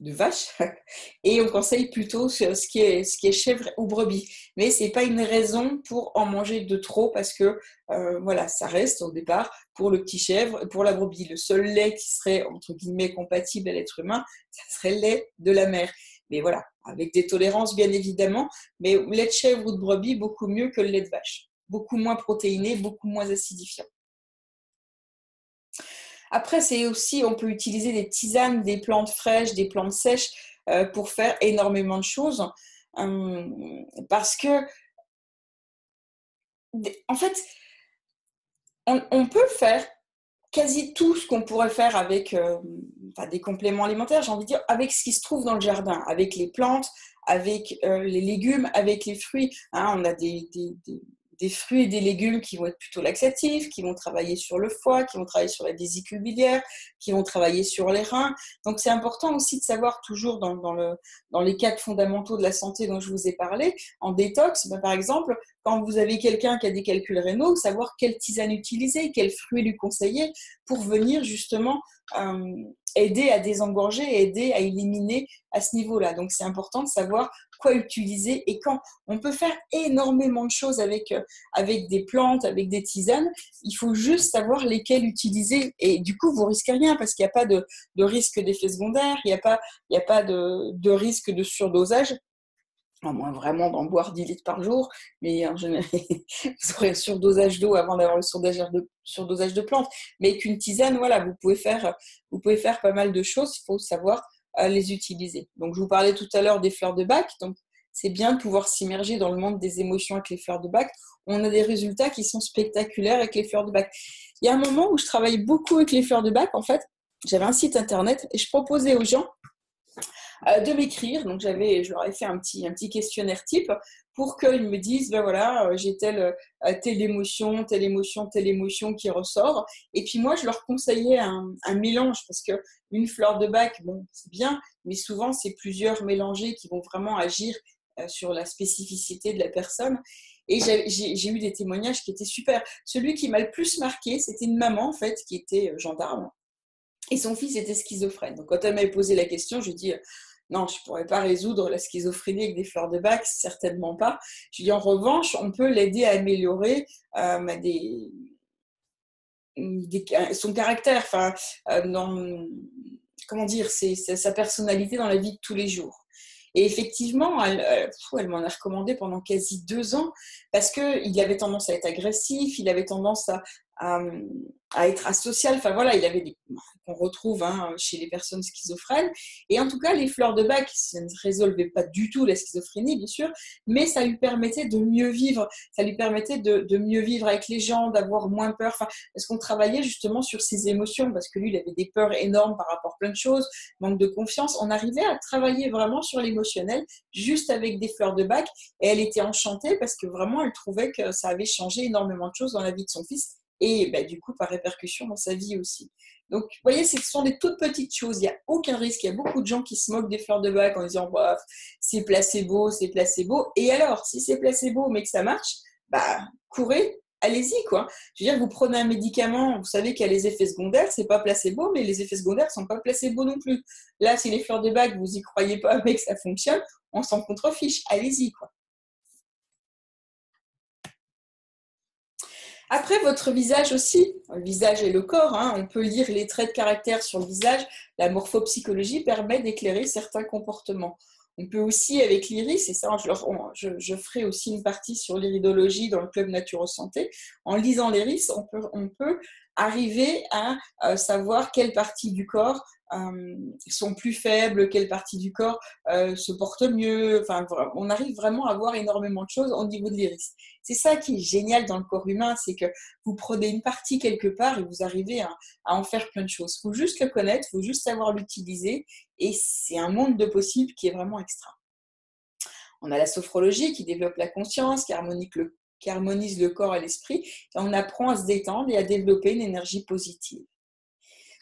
vache *laughs* et on conseille plutôt ce qui est, ce qui est chèvre ou brebis. Mais ce n'est pas une raison pour en manger de trop parce que euh, voilà, ça reste au départ pour le petit chèvre, pour la brebis. Le seul lait qui serait entre guillemets compatible à l'être humain, *laughs* ça serait le lait de la mère. Mais voilà, avec des tolérances bien évidemment, mais lait de chèvre ou de brebis, beaucoup mieux que le lait de vache. Beaucoup moins protéiné, beaucoup moins acidifiant. Après, c'est aussi, on peut utiliser des tisanes, des plantes fraîches, des plantes sèches euh, pour faire énormément de choses. Hum, parce que, en fait, on, peut faire quasi tout ce qu'on pourrait faire avec euh, des compléments alimentaires, j'ai envie de dire, avec ce qui se trouve dans le jardin, avec les plantes, avec euh, les légumes, avec les fruits. Hein. on a des, des fruits et des légumes qui vont être plutôt laxatifs, qui vont travailler sur le foie, qui vont travailler sur la vésicule biliaire, qui vont travailler sur les reins. Donc c'est important aussi de savoir toujours dans, le, dans les cadres fondamentaux de la santé dont je vous ai parlé, en détox, ben, par exemple, quand vous avez quelqu'un qui a des calculs rénaux, savoir quelle tisane utiliser, quels fruits lui conseiller pour venir justement euh, aider à désengorger, aider à éliminer à ce niveau-là. Donc c'est important de savoir quoi utiliser et quand. On peut faire énormément de choses avec, euh, des plantes, avec des tisanes. Il faut juste savoir lesquelles utiliser. Et du coup, vous risquez rien parce qu'il n'y a pas de, risque d'effet secondaire, il n'y a pas, de risque de surdosage à moins vraiment d'en boire 10 litres par jour, mais en général, *laughs* vous aurez un surdosage d'eau avant d'avoir le surdosage de, plantes. Mais qu'une tisane, voilà, vous pouvez, faire, vous pouvez faire pas mal de choses, il faut savoir euh, les utiliser. Donc, je vous parlais tout à l'heure des fleurs de bac, donc c'est bien de pouvoir s'immerger dans le monde des émotions avec les fleurs de bac. On a des résultats qui sont spectaculaires avec les fleurs de bac. Il y a un moment où je travaille beaucoup avec les fleurs de bac, en fait, j'avais un site internet et je proposais aux gens de m'écrire. Donc j'avais, je leur ai fait un petit, un petit questionnaire type pour qu'ils me disent, ben voilà, euh, j'ai telle, euh, telle émotion, telle émotion, telle émotion qui ressort. Et puis moi, je leur conseillais un, un mélange parce que une fleur de bac, bon, c'est bien, mais souvent c'est plusieurs mélangés qui vont vraiment agir sur la spécificité de la personne. Et j'ai eu des témoignages qui étaient super. Celui qui m'a le plus marqué, c'était une maman, en fait, qui était gendarme. Et son fils était schizophrène. Donc, quand elle m'avait posé la question, je lui ai dit non, je ne pourrais pas résoudre la schizophrénie avec des fleurs de bac, certainement pas. Je dis en revanche, on peut l'aider à améliorer euh, des, son caractère, euh, comment dire, sa personnalité dans la vie de tous les jours. Et effectivement, elle, elle m'en a recommandé pendant quasi deux ans parce qu'il avait tendance à être agressif, il avait tendance à, à, être asocial. Enfin voilà, il avait des qu'on retrouve hein, chez les personnes schizophrènes. Et en tout cas, les fleurs de bac, ça ne résolvait pas du tout la schizophrénie, bien sûr, mais ça lui permettait de mieux vivre. Ça lui permettait de, mieux vivre avec les gens, d'avoir moins peur. Enfin, parce qu'on travaillait justement sur ses émotions, parce que lui, il avait des peurs énormes par rapport à plein de choses, manque de confiance. On arrivait à travailler vraiment sur l'émotionnel, juste avec des fleurs de bac. Et elle était enchantée parce que vraiment, elle trouvait que ça avait changé énormément de choses dans la vie de son fils et bah, du coup par répercussion dans sa vie aussi. Donc, vous voyez, ce sont des toutes petites choses. Il n'y a aucun risque. Il y a beaucoup de gens qui se moquent des fleurs de bac en disant bah, c'est placebo, c'est placebo. Et alors, si c'est placebo mais que ça marche, bah courez, allez-y quoi. Je veux dire, vous prenez un médicament, vous savez qu'il y a les effets secondaires, c'est pas placebo, mais les effets secondaires sont pas placebo non plus. Là, si les fleurs de bac, vous y croyez pas, *laughs* mais que ça fonctionne, on s'en contrefiche. Allez-y quoi. Après, votre visage aussi, le visage et le corps, hein, on peut lire les traits de caractère sur le visage. La morphopsychologie permet d'éclairer certains comportements. On peut aussi, avec l'iris, et ça, je, ferai aussi une partie sur l'iridologie dans le club Naturo Santé, en lisant l'iris, on on peut arriver à euh, savoir quelle partie du corps euh, sont plus faibles, quelle partie du corps euh, se porte mieux. Enfin, on arrive vraiment à voir énormément de choses au niveau de l'iris. C'est ça qui est génial dans le corps humain, c'est que vous prenez une partie quelque part et vous arrivez à, en faire plein de choses. Il faut juste le connaître, il faut juste savoir l'utiliser et c'est un monde de possibles qui est vraiment extra. On a la sophrologie qui développe la conscience, qui harmonise le, qui harmonise le corps et l'esprit, on apprend à se détendre et à développer une énergie positive.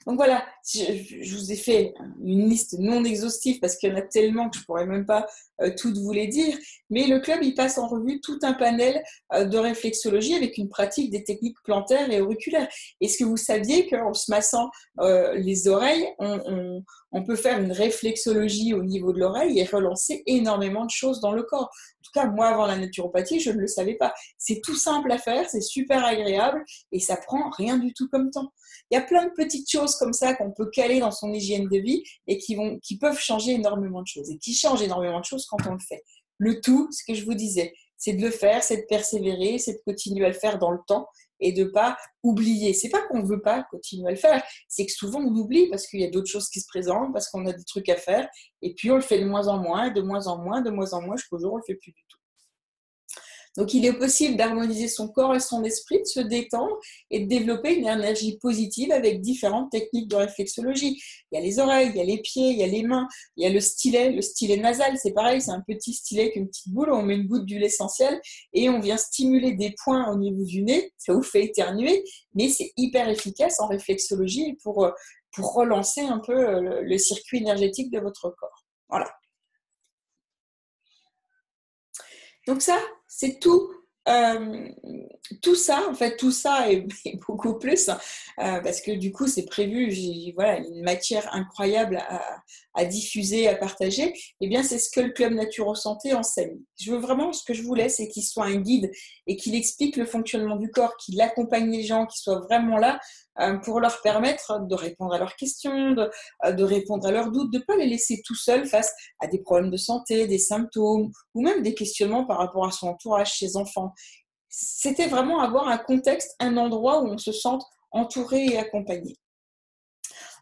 Donc voilà, je, vous ai fait une liste non exhaustive parce qu'il y en a tellement que je pourrais même pas euh, toutes vous les dire. Mais le club, il passe en revue tout un panel euh, de réflexologie avec une pratique des techniques plantaires et auriculaires. Est-ce que vous saviez qu'en se massant euh, les oreilles, on, on, peut faire une réflexologie au niveau de l'oreille et relancer énormément de choses dans le corps En tout cas, moi, avant la naturopathie, je ne le savais pas. C'est tout simple à faire, c'est super agréable et ça prend rien du tout comme temps. Il y a plein de petites choses comme ça qu'on peut caler dans son hygiène de vie et qui, vont, qui peuvent changer énormément de choses et qui changent énormément de choses quand on le fait. Le tout, ce que je vous disais, c'est de le faire, c'est de persévérer, c'est de continuer à le faire dans le temps et de pas oublier. C'est pas qu'on ne veut pas continuer à le faire, c'est que souvent on oublie parce qu'il y a d'autres choses qui se présentent, parce qu'on a des trucs à faire, et puis on le fait de moins en moins, de moins en moins, de moins en moins, jusqu'au jour où on le fait plus du tout. Donc, il est possible d'harmoniser son corps et son esprit, de se détendre et de développer une énergie positive avec différentes techniques de réflexologie. Il y a les oreilles, il y a les pieds, il y a les mains, il y a le stylet, le stylet nasal, c'est pareil, c'est un petit stylet avec une petite boule, on met une goutte d'huile essentielle et on vient stimuler des points au niveau du nez, ça vous fait éternuer, mais c'est hyper efficace en réflexologie pour, euh, relancer un peu euh, le circuit énergétique de votre corps. Voilà. Donc ça, c'est tout. Euh, tout ça, en fait, tout ça et, *laughs* beaucoup plus, hein, euh, parce que du coup, c'est prévu, voilà, une matière incroyable à, diffuser, à partager. Et eh bien, c'est ce que le Club Naturo Santé enseigne. Je veux vraiment, ce que je voulais, c'est qu'il soit un guide et qu'il explique le fonctionnement du corps, qu'il accompagne les gens, qu'il soit vraiment là pour leur permettre de répondre à leurs questions, de, euh, répondre à leurs doutes, de ne pas les laisser tout seuls face à des problèmes de santé, des symptômes ou même des questionnements par rapport à son entourage, ses enfants. C'était vraiment avoir un contexte, un endroit où on se sente entouré et accompagné.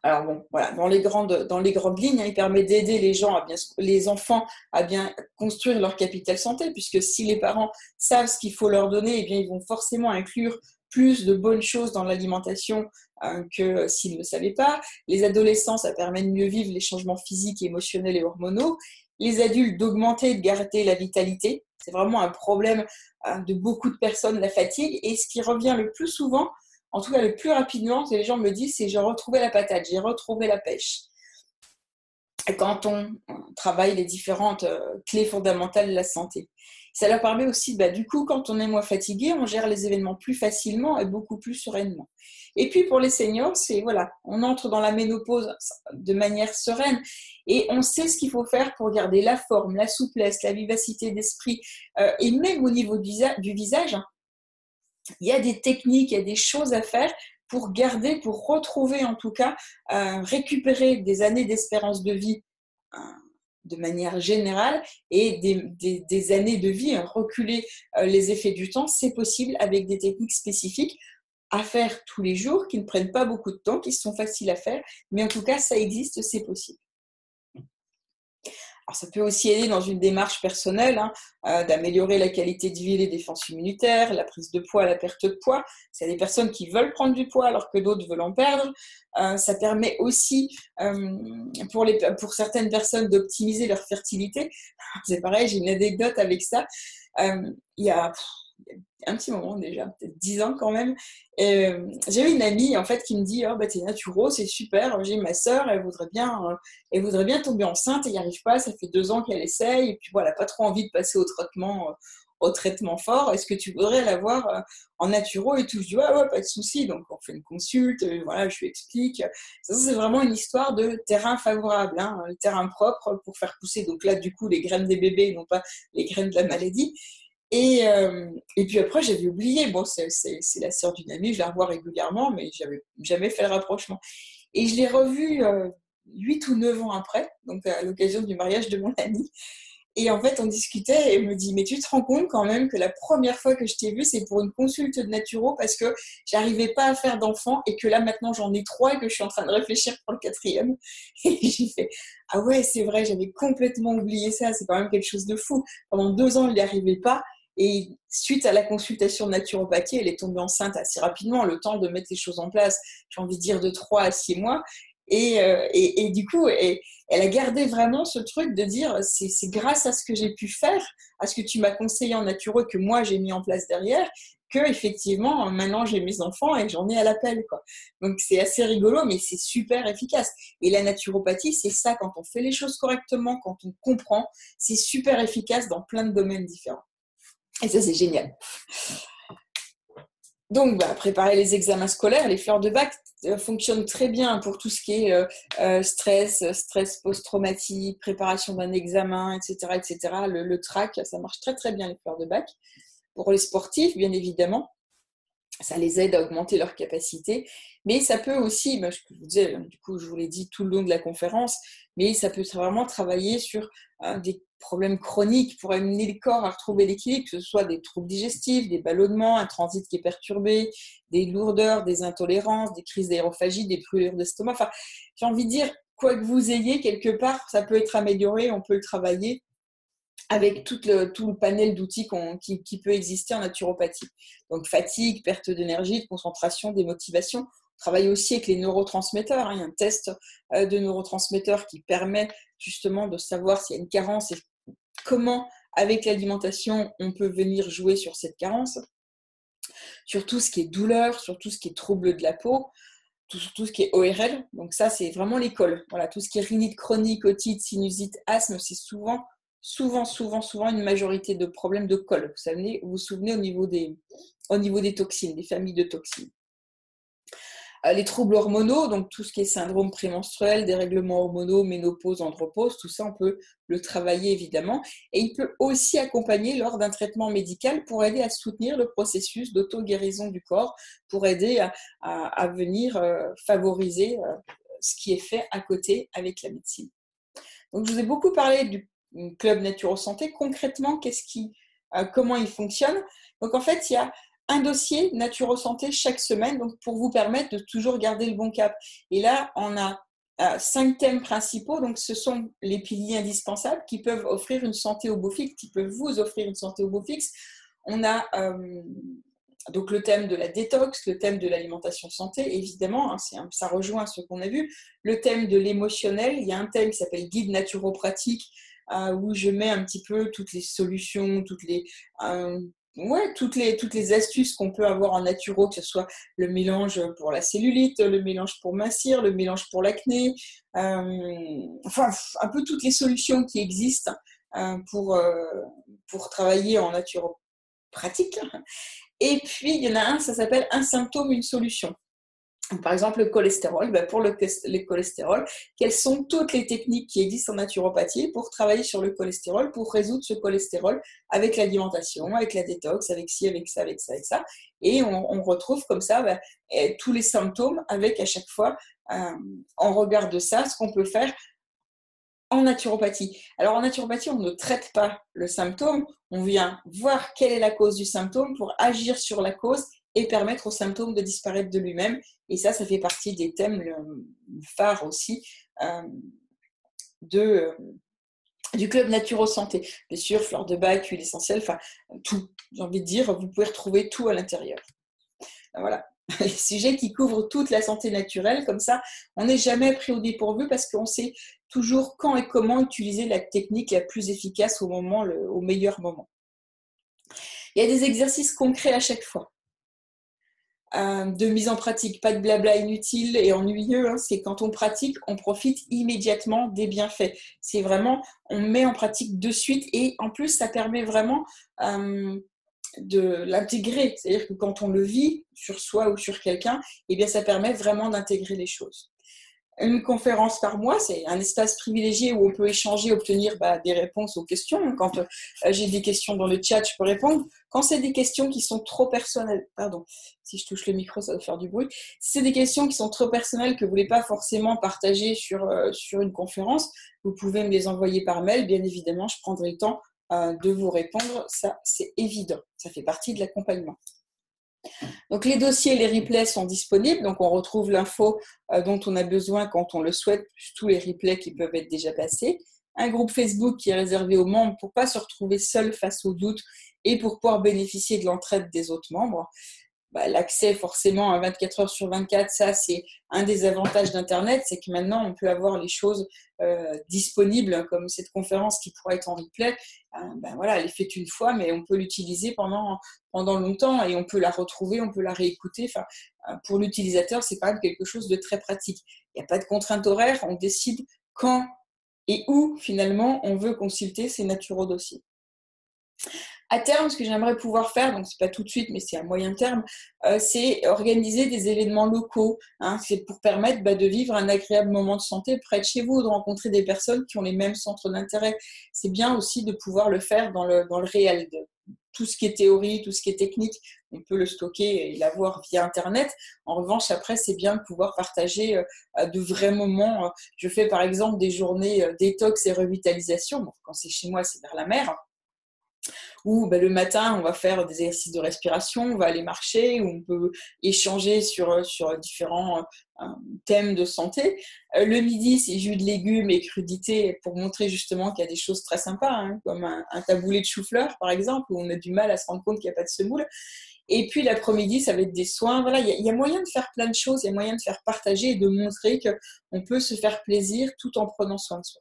Alors bon, voilà, dans les grandes, dans les grandes lignes, hein, il permet d'aider les gens, les enfants à bien construire leur capital santé, puisque si les parents savent ce qu'il faut leur donner, eh bien, ils vont forcément inclure plus de bonnes choses dans l'alimentation euh, que s'ils ne le savaient pas. Les adolescents, ça permet de mieux vivre les changements physiques, émotionnels et hormonaux. Les adultes, d'augmenter et de garder la vitalité. C'est vraiment un problème euh, de beaucoup de personnes, la fatigue. Et ce qui revient le plus souvent, en tout cas le plus rapidement, les gens me disent, c'est j'ai retrouvé la patate, j'ai retrouvé la pêche. quand on travaille les différentes clés fondamentales de la santé. Ça leur permet aussi, bah, du coup, quand on est moins fatigué, on gère les événements plus facilement et beaucoup plus sereinement. Et puis pour les seniors, c'est voilà, on entre dans la ménopause de manière sereine et on sait ce qu'il faut faire pour garder la forme, la souplesse, la vivacité d'esprit euh, et même au niveau du, visage. Hein, il y a des techniques, il y a des choses à faire pour garder, pour retrouver en tout cas, euh, récupérer des années d'espérance de vie euh, de manière générale et des, années de vie, reculer les effets du temps, c'est possible avec des techniques spécifiques à faire tous les jours, qui ne prennent pas beaucoup de temps, qui sont faciles à faire, mais en tout cas, ça existe, c'est possible. Alors, ça peut aussi aider dans une démarche personnelle hein, euh, d'améliorer la qualité de vie les défenses immunitaires, la prise de poids, la perte de poids. C'est des personnes qui veulent prendre du poids alors que d'autres veulent en perdre. Euh, ça permet aussi euh, pour, pour certaines personnes d'optimiser leur fertilité. *laughs* C'est pareil, j'ai une anecdote avec ça. il y a un petit moment déjà, peut-être 10 ans quand même. Euh, j'ai une amie en fait qui me dit oh bah t'es naturo, c'est super. J'ai ma sœur, elle voudrait bien, euh, elle voudrait bien tomber enceinte, elle n'y arrive pas. Ça fait deux ans qu'elle essaye et puis voilà, pas trop envie de passer au traitement, euh, au traitement fort. Est-ce que tu voudrais l'avoir en naturo et tout? Je dis ouais ouais pas de souci. Donc on fait une consulte, voilà, je lui explique. Ça c'est vraiment une histoire de terrain favorable, hein, le terrain propre pour faire pousser. Donc là du coup les graines des bébés, non pas les graines de la maladie. Et, euh, et puis après, j'avais oublié. Bon, c'est la sœur d'une amie, je la revois régulièrement, mais j'avais jamais fait le rapprochement. Et je l'ai revue euh, 8 ou 9 ans après, donc à l'occasion du mariage de mon amie. Et en fait, on discutait et elle me dit Mais tu te rends compte quand même que la première fois que je t'ai vue, c'est pour une consulte de naturo parce que j'arrivais pas à faire d'enfant et que là maintenant j'en ai trois et que je suis en train de réfléchir pour le quatrième. Et j'ai fait Ah ouais, c'est vrai, j'avais complètement oublié ça, c'est quand même quelque chose de fou. Pendant deux ans, il n'y arrivait pas. Et suite à la consultation de naturopathie, elle est tombée enceinte assez rapidement, le temps de mettre les choses en place, j'ai envie de dire de 3 à 6 mois. Et, euh, et, du coup, elle a gardé vraiment ce truc de dire c'est grâce à ce que j'ai pu faire, à ce que tu m'as conseillé en naturo, que moi j'ai mis en place derrière, que effectivement maintenant j'ai mes enfants et j'en ai à l'appel. Donc c'est assez rigolo, mais c'est super efficace. Et la naturopathie, c'est ça, quand on fait les choses correctement, quand on comprend, c'est super efficace dans plein de domaines différents. Et ça, c'est génial. Donc, bah, préparer les examens scolaires, les fleurs de bac euh, fonctionnent très bien pour tout ce qui est euh, euh, stress, stress post-traumatique, préparation d'un examen, etc., etc. Le, le, track, ça marche très très bien les fleurs de bac. Pour les sportifs, bien évidemment, ça les aide à augmenter leur capacité. Mais ça peut aussi, bah, je vous disais, du coup, je vous l'ai dit tout le long de la conférence, mais ça peut vraiment travailler sur des problèmes chroniques pour amener le corps à retrouver l'équilibre, que ce soit des troubles digestifs, des ballonnements, un transit qui est perturbé, des lourdeurs, des intolérances, des crises d'aérophagie, des brûlures d'estomac. Enfin, j'ai envie de dire, quoi que vous ayez, quelque part, ça peut être amélioré, on peut le travailler avec tout le, tout le panel d'outils qui, qui, peut exister en naturopathie. Donc fatigue, perte d'énergie, de concentration, démotivation. On travaille aussi avec les neurotransmetteurs. Hein. Il y a un test euh, de neurotransmetteurs qui permet justement de savoir s'il y a une carence et comment, avec l'alimentation, on peut venir jouer sur cette carence. Sur tout ce qui est douleur, sur tout ce qui est trouble de la peau, tout, tout ce qui est ORL. Donc ça, c'est vraiment l'école. Voilà, tout ce qui est rhinite chronique, otite, sinusite, asthme, c'est souvent souvent, souvent, souvent une majorité de problèmes de col. Vous savez, vous souvenez au niveau des, au niveau des toxines, des familles de toxines. Euh, les troubles hormonaux, donc tout ce qui est syndrome prémenstruel, dérèglements hormonaux, ménopause, andropause, tout ça, on peut le travailler évidemment. Et il peut aussi accompagner lors d'un traitement médical pour aider à soutenir le processus d'auto-guérison du corps, pour aider à, venir euh, favoriser euh, ce qui est fait à côté avec la médecine. Donc, je vous ai beaucoup parlé du club Naturo Santé, concrètement, qu'est-ce qui, euh, comment il fonctionne. Donc en fait, il y a un dossier Naturo Santé chaque semaine donc pour vous permettre de toujours garder le bon cap. Et là, on a euh, cinq thèmes principaux. Donc, ce sont les piliers indispensables qui peuvent offrir une santé au beau fixe, qui peuvent vous offrir une santé au beau fixe. On a euh, donc le thème de la détox, le thème de l'alimentation santé, évidemment, hein, ça rejoint ce qu'on a vu. Le thème de l'émotionnel, il y a un thème qui s'appelle guide naturopratique où je mets un petit peu toutes les solutions, toutes les, euh, ouais, toutes, les, toutes les astuces qu'on peut avoir en naturo, que ce soit le mélange pour la cellulite, le mélange pour mincir, le mélange pour l'acné, euh, enfin, un peu toutes les solutions qui existent euh, pour, euh, pour travailler en naturopratique. Et puis, il y en a un, ça s'appelle un symptôme, une solution. Par exemple, le cholestérol, ben pour le, cholestérol, quelles sont toutes les techniques qui existent en naturopathie pour travailler sur le cholestérol, pour résoudre ce cholestérol avec l'alimentation, avec la détox, avec ci, avec ça, avec ça, avec ça. Et on, retrouve comme ça ben, tous les symptômes avec à chaque fois, euh, en regard de ça, ce qu'on peut faire en naturopathie. Alors en naturopathie, on ne traite pas le symptôme, on vient voir quelle est la cause du symptôme pour agir sur la cause et permettre au symptôme de disparaître de lui-même. Et ça, ça fait partie des thèmes phares aussi euh, de, euh, du club Naturo Santé. Bien sûr, fleur de bac, huile essentielle, enfin tout. J'ai envie de dire, vous pouvez retrouver tout à l'intérieur. Voilà. *laughs* Les sujets qui couvrent toute la santé naturelle, comme ça, on n'est jamais pris au dépourvu parce qu'on sait toujours quand et comment utiliser la technique la plus efficace au, moment, au meilleur moment. Il y a des exercices concrets à chaque fois. Euh, de mise en pratique, pas de blabla inutile et ennuyeux. Hein. c'est quand on pratique, on profite immédiatement des bienfaits. C'est vraiment, on met en pratique de suite et en plus, ça permet vraiment euh, de l'intégrer. C'est-à-dire que quand on le vit sur soi ou sur quelqu'un, eh bien, ça permet vraiment d'intégrer les choses une conférence par mois, c'est un espace privilégié où on peut échanger, obtenir bah, des réponses aux questions. Quand euh, j'ai des questions dans le chat, je peux répondre. Quand c'est des questions qui sont trop personnelles, pardon, si je touche le micro, ça va faire du bruit. Si c'est des questions qui sont trop personnelles que vous voulez pas forcément partager sur, euh, sur une conférence, vous pouvez me les envoyer par mail. Bien évidemment, je prendrai le temps euh, de vous répondre. Ça, c'est évident. Ça fait partie de l'accompagnement. Donc les dossiers et les replays sont disponibles, donc on retrouve l'info euh, dont on a besoin quand on le souhaite, tous les replays qui peuvent être déjà passés. Un groupe Facebook qui est réservé aux membres pour ne pas se retrouver seul face aux doutes et pour pouvoir bénéficier de l'entraide des autres membres. Bah, l'accès forcément à 24 heures sur 24, ça c'est un des avantages d'Internet, c'est que maintenant on peut avoir les choses euh, disponibles, comme cette conférence qui pourrait être en replay. Euh, ben voilà, elle est faite une fois, mais on peut l'utiliser pendant, pendant longtemps et on peut la retrouver, on peut la réécouter. Enfin, euh, pour l'utilisateur, c'est quand même quelque chose de très pratique. Il n'y a pas de contrainte horaire, on décide quand et où finalement on veut consulter ces naturaux dossiers. À terme, ce que j'aimerais pouvoir faire, donc c'est pas tout de suite, mais c'est à moyen terme, euh, c'est organiser des événements locaux. Hein. c'est pour permettre bah, de vivre un agréable moment de santé près de chez vous, de rencontrer des personnes qui ont les mêmes centres d'intérêt. C'est bien aussi de pouvoir le faire dans le, dans le réel. Tout ce qui est théorie, tout ce qui est technique, on peut le stocker et l'avoir via Internet. En revanche, après, c'est bien de pouvoir partager euh, de vrais moments. Je fais par exemple des journées euh, détox et revitalisation. quand c'est chez moi, c'est vers la mer où bah, le matin, on va faire des exercices de respiration, on va aller marcher, où on peut échanger sur, sur différents euh, thèmes de santé. Euh, le midi, c'est jus de légumes et crudités pour montrer justement qu'il y a des choses très sympas, hein, comme un, taboulé de chou-fleur, par exemple, où on a du mal à se rendre compte qu'il n'y a pas de semoule. Et puis l'après-midi, ça va être des soins. Voilà, il y, a moyen de faire plein de choses, il y a moyen de faire partager et de montrer qu'on peut se faire plaisir tout en prenant soin de soi.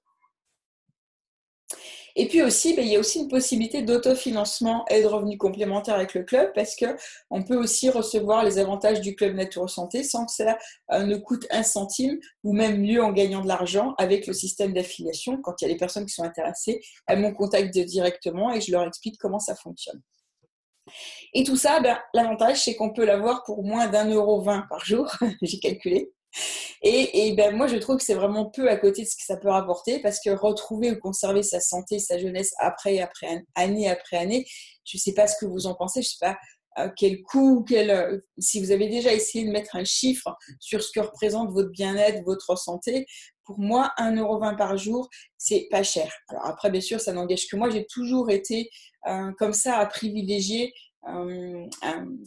Et puis aussi, ben, il y a aussi une possibilité d'autofinancement et de revenus complémentaires avec le club parce qu'on peut aussi recevoir les avantages du club Nature Santé sans que cela euh, ne coûte un centime ou même mieux en gagnant de l'argent avec le système d'affiliation. Quand il y a des personnes qui sont intéressées, elles m'ont contacté directement et je leur explique comment ça fonctionne. Et tout ça, ben, l'avantage, c'est qu'on peut l'avoir pour moins d'un euro vingt par jour, *laughs* j'ai calculé. Et, ben moi, je trouve que c'est vraiment peu à côté de ce que ça peut rapporter parce que retrouver ou conserver sa santé, sa jeunesse après, après année après année, je ne sais pas ce que vous en pensez, je ne sais pas euh, quel coût, quel, euh, si vous avez déjà essayé de mettre un chiffre sur ce que représente votre bien-être, votre santé, pour moi, 1,20€ par jour, c'est pas cher. Alors après, bien sûr, ça n'engage que moi. J'ai toujours été euh, comme ça à privilégier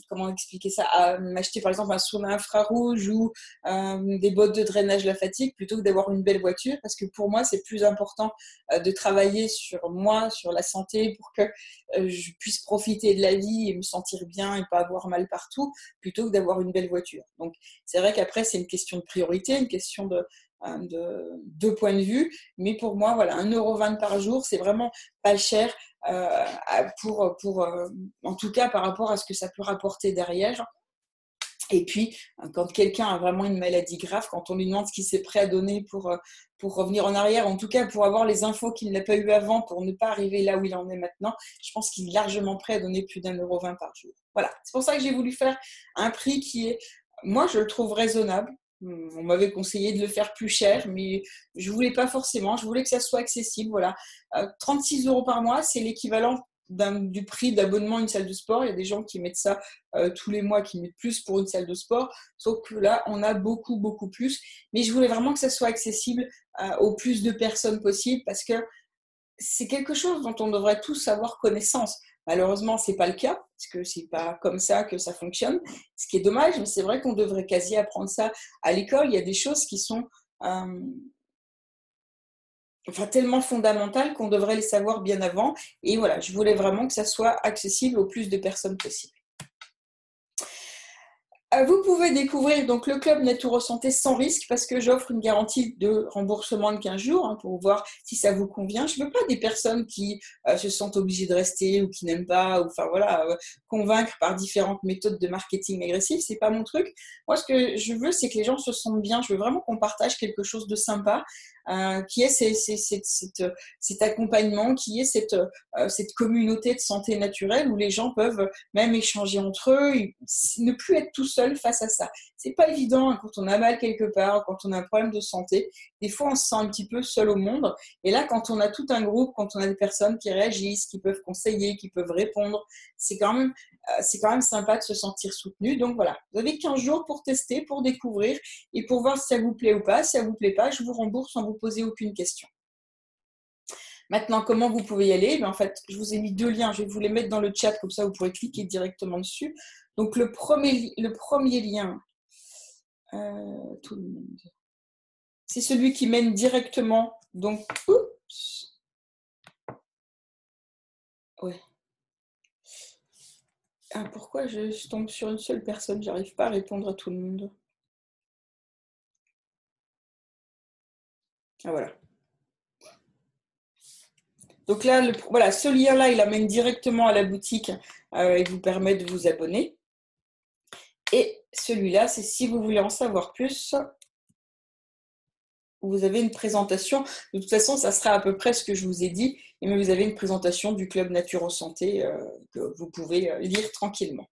comment expliquer ça, à m'acheter par exemple un sauna infrarouge ou euh, des bottes de drainage la fatigue plutôt que d'avoir une belle voiture parce que pour moi c'est plus important euh, de travailler sur moi, sur la santé pour que je puisse profiter de la vie et me sentir bien et pas avoir mal partout plutôt que d'avoir une belle voiture. Donc c'est vrai qu'après c'est une question de priorité, une question de, de deux points de vue. Mais pour moi, voilà, 1,20€ par jour, c'est vraiment pas cher pour, pour en tout cas par rapport à ce que ça peut rapporter derrière. Et puis, quand quelqu'un a vraiment une maladie grave, quand on lui demande ce qu'il s'est prêt à donner pour, pour revenir en arrière, en tout cas pour avoir les infos qu'il n'a pas eu avant, pour ne pas arriver là où il en est maintenant, je pense qu'il est largement prêt à donner plus d'un euro vingt par jour. Voilà, c'est pour ça que j'ai voulu faire un prix qui est, moi je le trouve raisonnable. On m'avait conseillé de le faire plus cher, mais je voulais pas forcément. Je voulais que ça soit accessible. Voilà, 36 euros par mois, c'est l'équivalent du prix d'abonnement à une salle de sport. Il y a des gens qui mettent ça euh, tous les mois, qui mettent plus pour une salle de sport. Sauf que là, on a beaucoup, beaucoup plus. Mais je voulais vraiment que ça soit accessible euh, au plus de personnes possible parce que c'est quelque chose dont on devrait tous avoir connaissance. Malheureusement, c'est pas le cas parce que c'est pas comme ça que ça fonctionne. Ce qui est dommage, mais c'est vrai qu'on devrait quasi apprendre ça à l'école. Il y a des choses qui sont euh, tellement fondamental qu'on devrait les savoir bien avant. Et voilà, je voulais vraiment que ça soit accessible au plus de personnes possible. Euh, vous pouvez découvrir donc le club Naturo Santé sans risque parce que j'offre une garantie de remboursement de 15 jours hein, pour voir si ça vous convient. Je ne veux pas des personnes qui euh, se sentent obligées de rester ou qui n'aiment pas, ou enfin voilà, euh, convaincre par différentes méthodes de marketing agressif. C'est pas mon truc. Moi, ce que je veux, c'est que les gens se sentent bien. Je veux vraiment qu'on partage quelque chose de sympa, qui est cet accompagnement, qui est cette, cette communauté de santé naturelle où les gens peuvent même échanger entre eux, ne plus être tout seul face à ça. C'est pas évident hein, quand on a mal quelque part, quand on a un problème de santé. Des fois, on se sent un petit peu seul au monde. Et là, quand on a tout un groupe, quand on a des personnes qui réagissent, qui peuvent conseiller, qui peuvent répondre, c'est quand même, euh, c'est quand même sympa de se sentir soutenu. Donc voilà, vous avez 15 jours pour tester, pour découvrir et pour voir si ça vous plaît ou pas. Si ça vous plaît pas, je vous rembourse sans vous poser aucune question. Maintenant, comment vous pouvez y aller? Ben, En fait, je vous ai mis deux liens. Je vais vous les mettre dans le chat, comme ça vous pourrez cliquer directement dessus. Donc, le premier, le premier lien, euh, tout le monde, c'est celui qui mène directement. Donc, oups. Ouais. Ah, pourquoi je tombe sur une seule personne? J'arrive pas à répondre à tout le monde. Ah voilà. Donc là, voilà, ce lien-là, il amène directement à la boutique euh, et vous permet de vous abonner. Et celui-là, c'est si vous voulez en savoir plus, vous avez une présentation. De toute façon, ça sera à peu près ce que je vous ai dit, mais vous avez une présentation du club Nature Santé euh, que vous pouvez euh, lire tranquillement.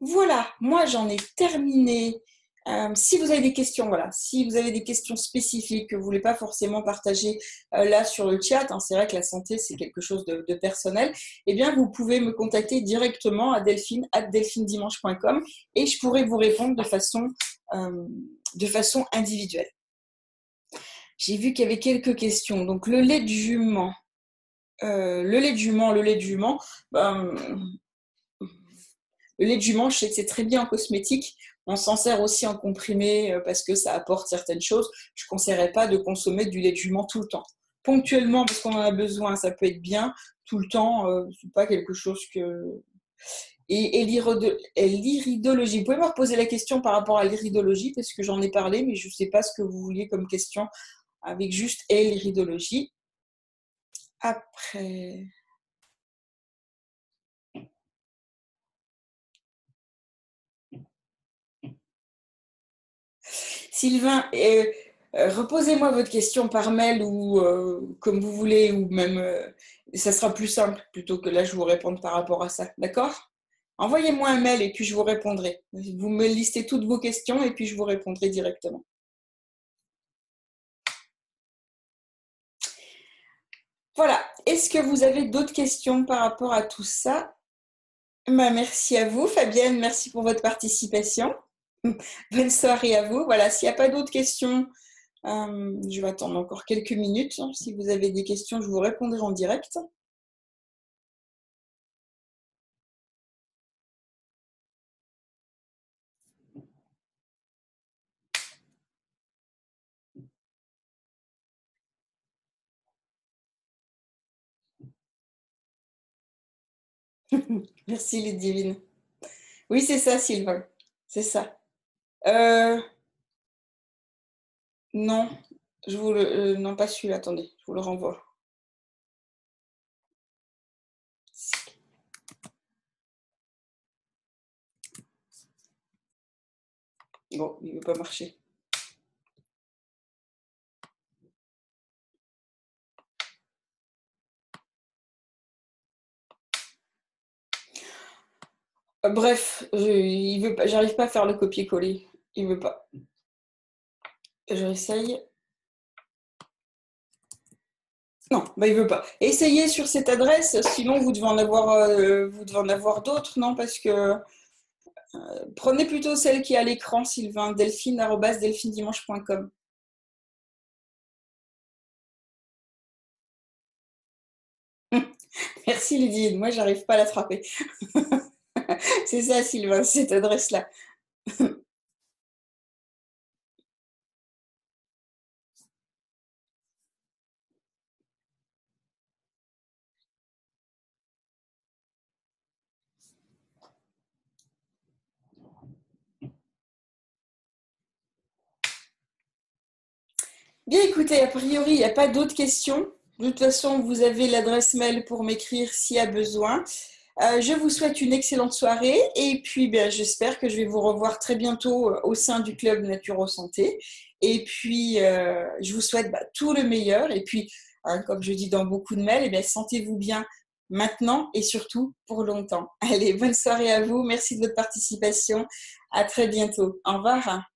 Voilà, moi j'en ai terminé euh, si vous avez des questions, voilà, si vous avez des questions spécifiques que vous voulez pas forcément partager euh, là sur le chat, hein, c'est vrai que la santé c'est quelque chose de, personnel, eh bien vous pouvez me contacter directement à delphine delphinedimanche.com et je pourrai vous répondre de façon, euh, de façon individuelle. J'ai vu qu'il y avait quelques questions. Donc le lait de jument, le lait de jument, le lait de jument. Ben, le lait de jument, je sais que c'est très bien en cosmétique. On s'en sert aussi en comprimé euh, parce que ça apporte certaines choses. Je ne conseillerais pas de consommer du lait de jument tout le temps. Ponctuellement, parce qu'on en a besoin, ça peut être bien. Tout le temps, euh, ce n'est pas quelque chose que. Et, l'iridologie. Vous pouvez me reposer la question par rapport à l'iridologie, parce que j'en ai parlé, mais je ne sais pas ce que vous vouliez comme question avec juste et l'iridologie. Après. Sylvain, euh, reposez-moi votre question par mail ou euh, comme vous voulez, ou même euh, ça sera plus simple plutôt que là je vous réponde par rapport à ça. D'accord? Envoyez-moi un mail et puis je vous répondrai. Vous me listez toutes vos questions et puis je vous répondrai directement. Voilà. Est-ce que vous avez d'autres questions par rapport à tout ça? Merci à vous, Fabienne. Merci pour votre participation. *laughs* Bonne soirée à vous. Voilà, s'il n'y a pas d'autres questions, euh, je vais attendre encore quelques minutes. Si vous avez des questions, je vous répondrai en direct. *laughs* Merci les divines. Oui, c'est ça, Sylvain. C'est ça. Euh, Non, je vous le, euh, pas celui-là, attendez, je vous le renvoie. Bon, il ne veut pas marcher. Euh, bref, j'arrive pas à faire le copier-coller. Il veut pas. Je réessaye. Non, bah il veut pas. Essayez sur cette adresse, sinon vous devez en avoir, euh, d'autres, non Parce que euh, prenez plutôt celle qui est à l'écran, Sylvain, delphine.delphine-dimanche.com. Merci Lydie, moi j'arrive pas à l'attraper. *laughs* C'est ça Sylvain, cette adresse-là. *laughs* Bien écoutez, a priori, il n'y a pas d'autres questions. De toute façon, vous avez l'adresse mail pour m'écrire s'il y a besoin. Euh, je vous souhaite une excellente soirée et puis ben, j'espère que je vais vous revoir très bientôt euh, au sein du club Naturo Santé. Et puis, euh, je vous souhaite bah, tout le meilleur. Et puis, hein, comme je dis dans beaucoup de mails, eh sentez-vous bien maintenant et surtout pour longtemps. *laughs* Allez, bonne soirée à vous. Merci de votre participation. À très bientôt. Au revoir.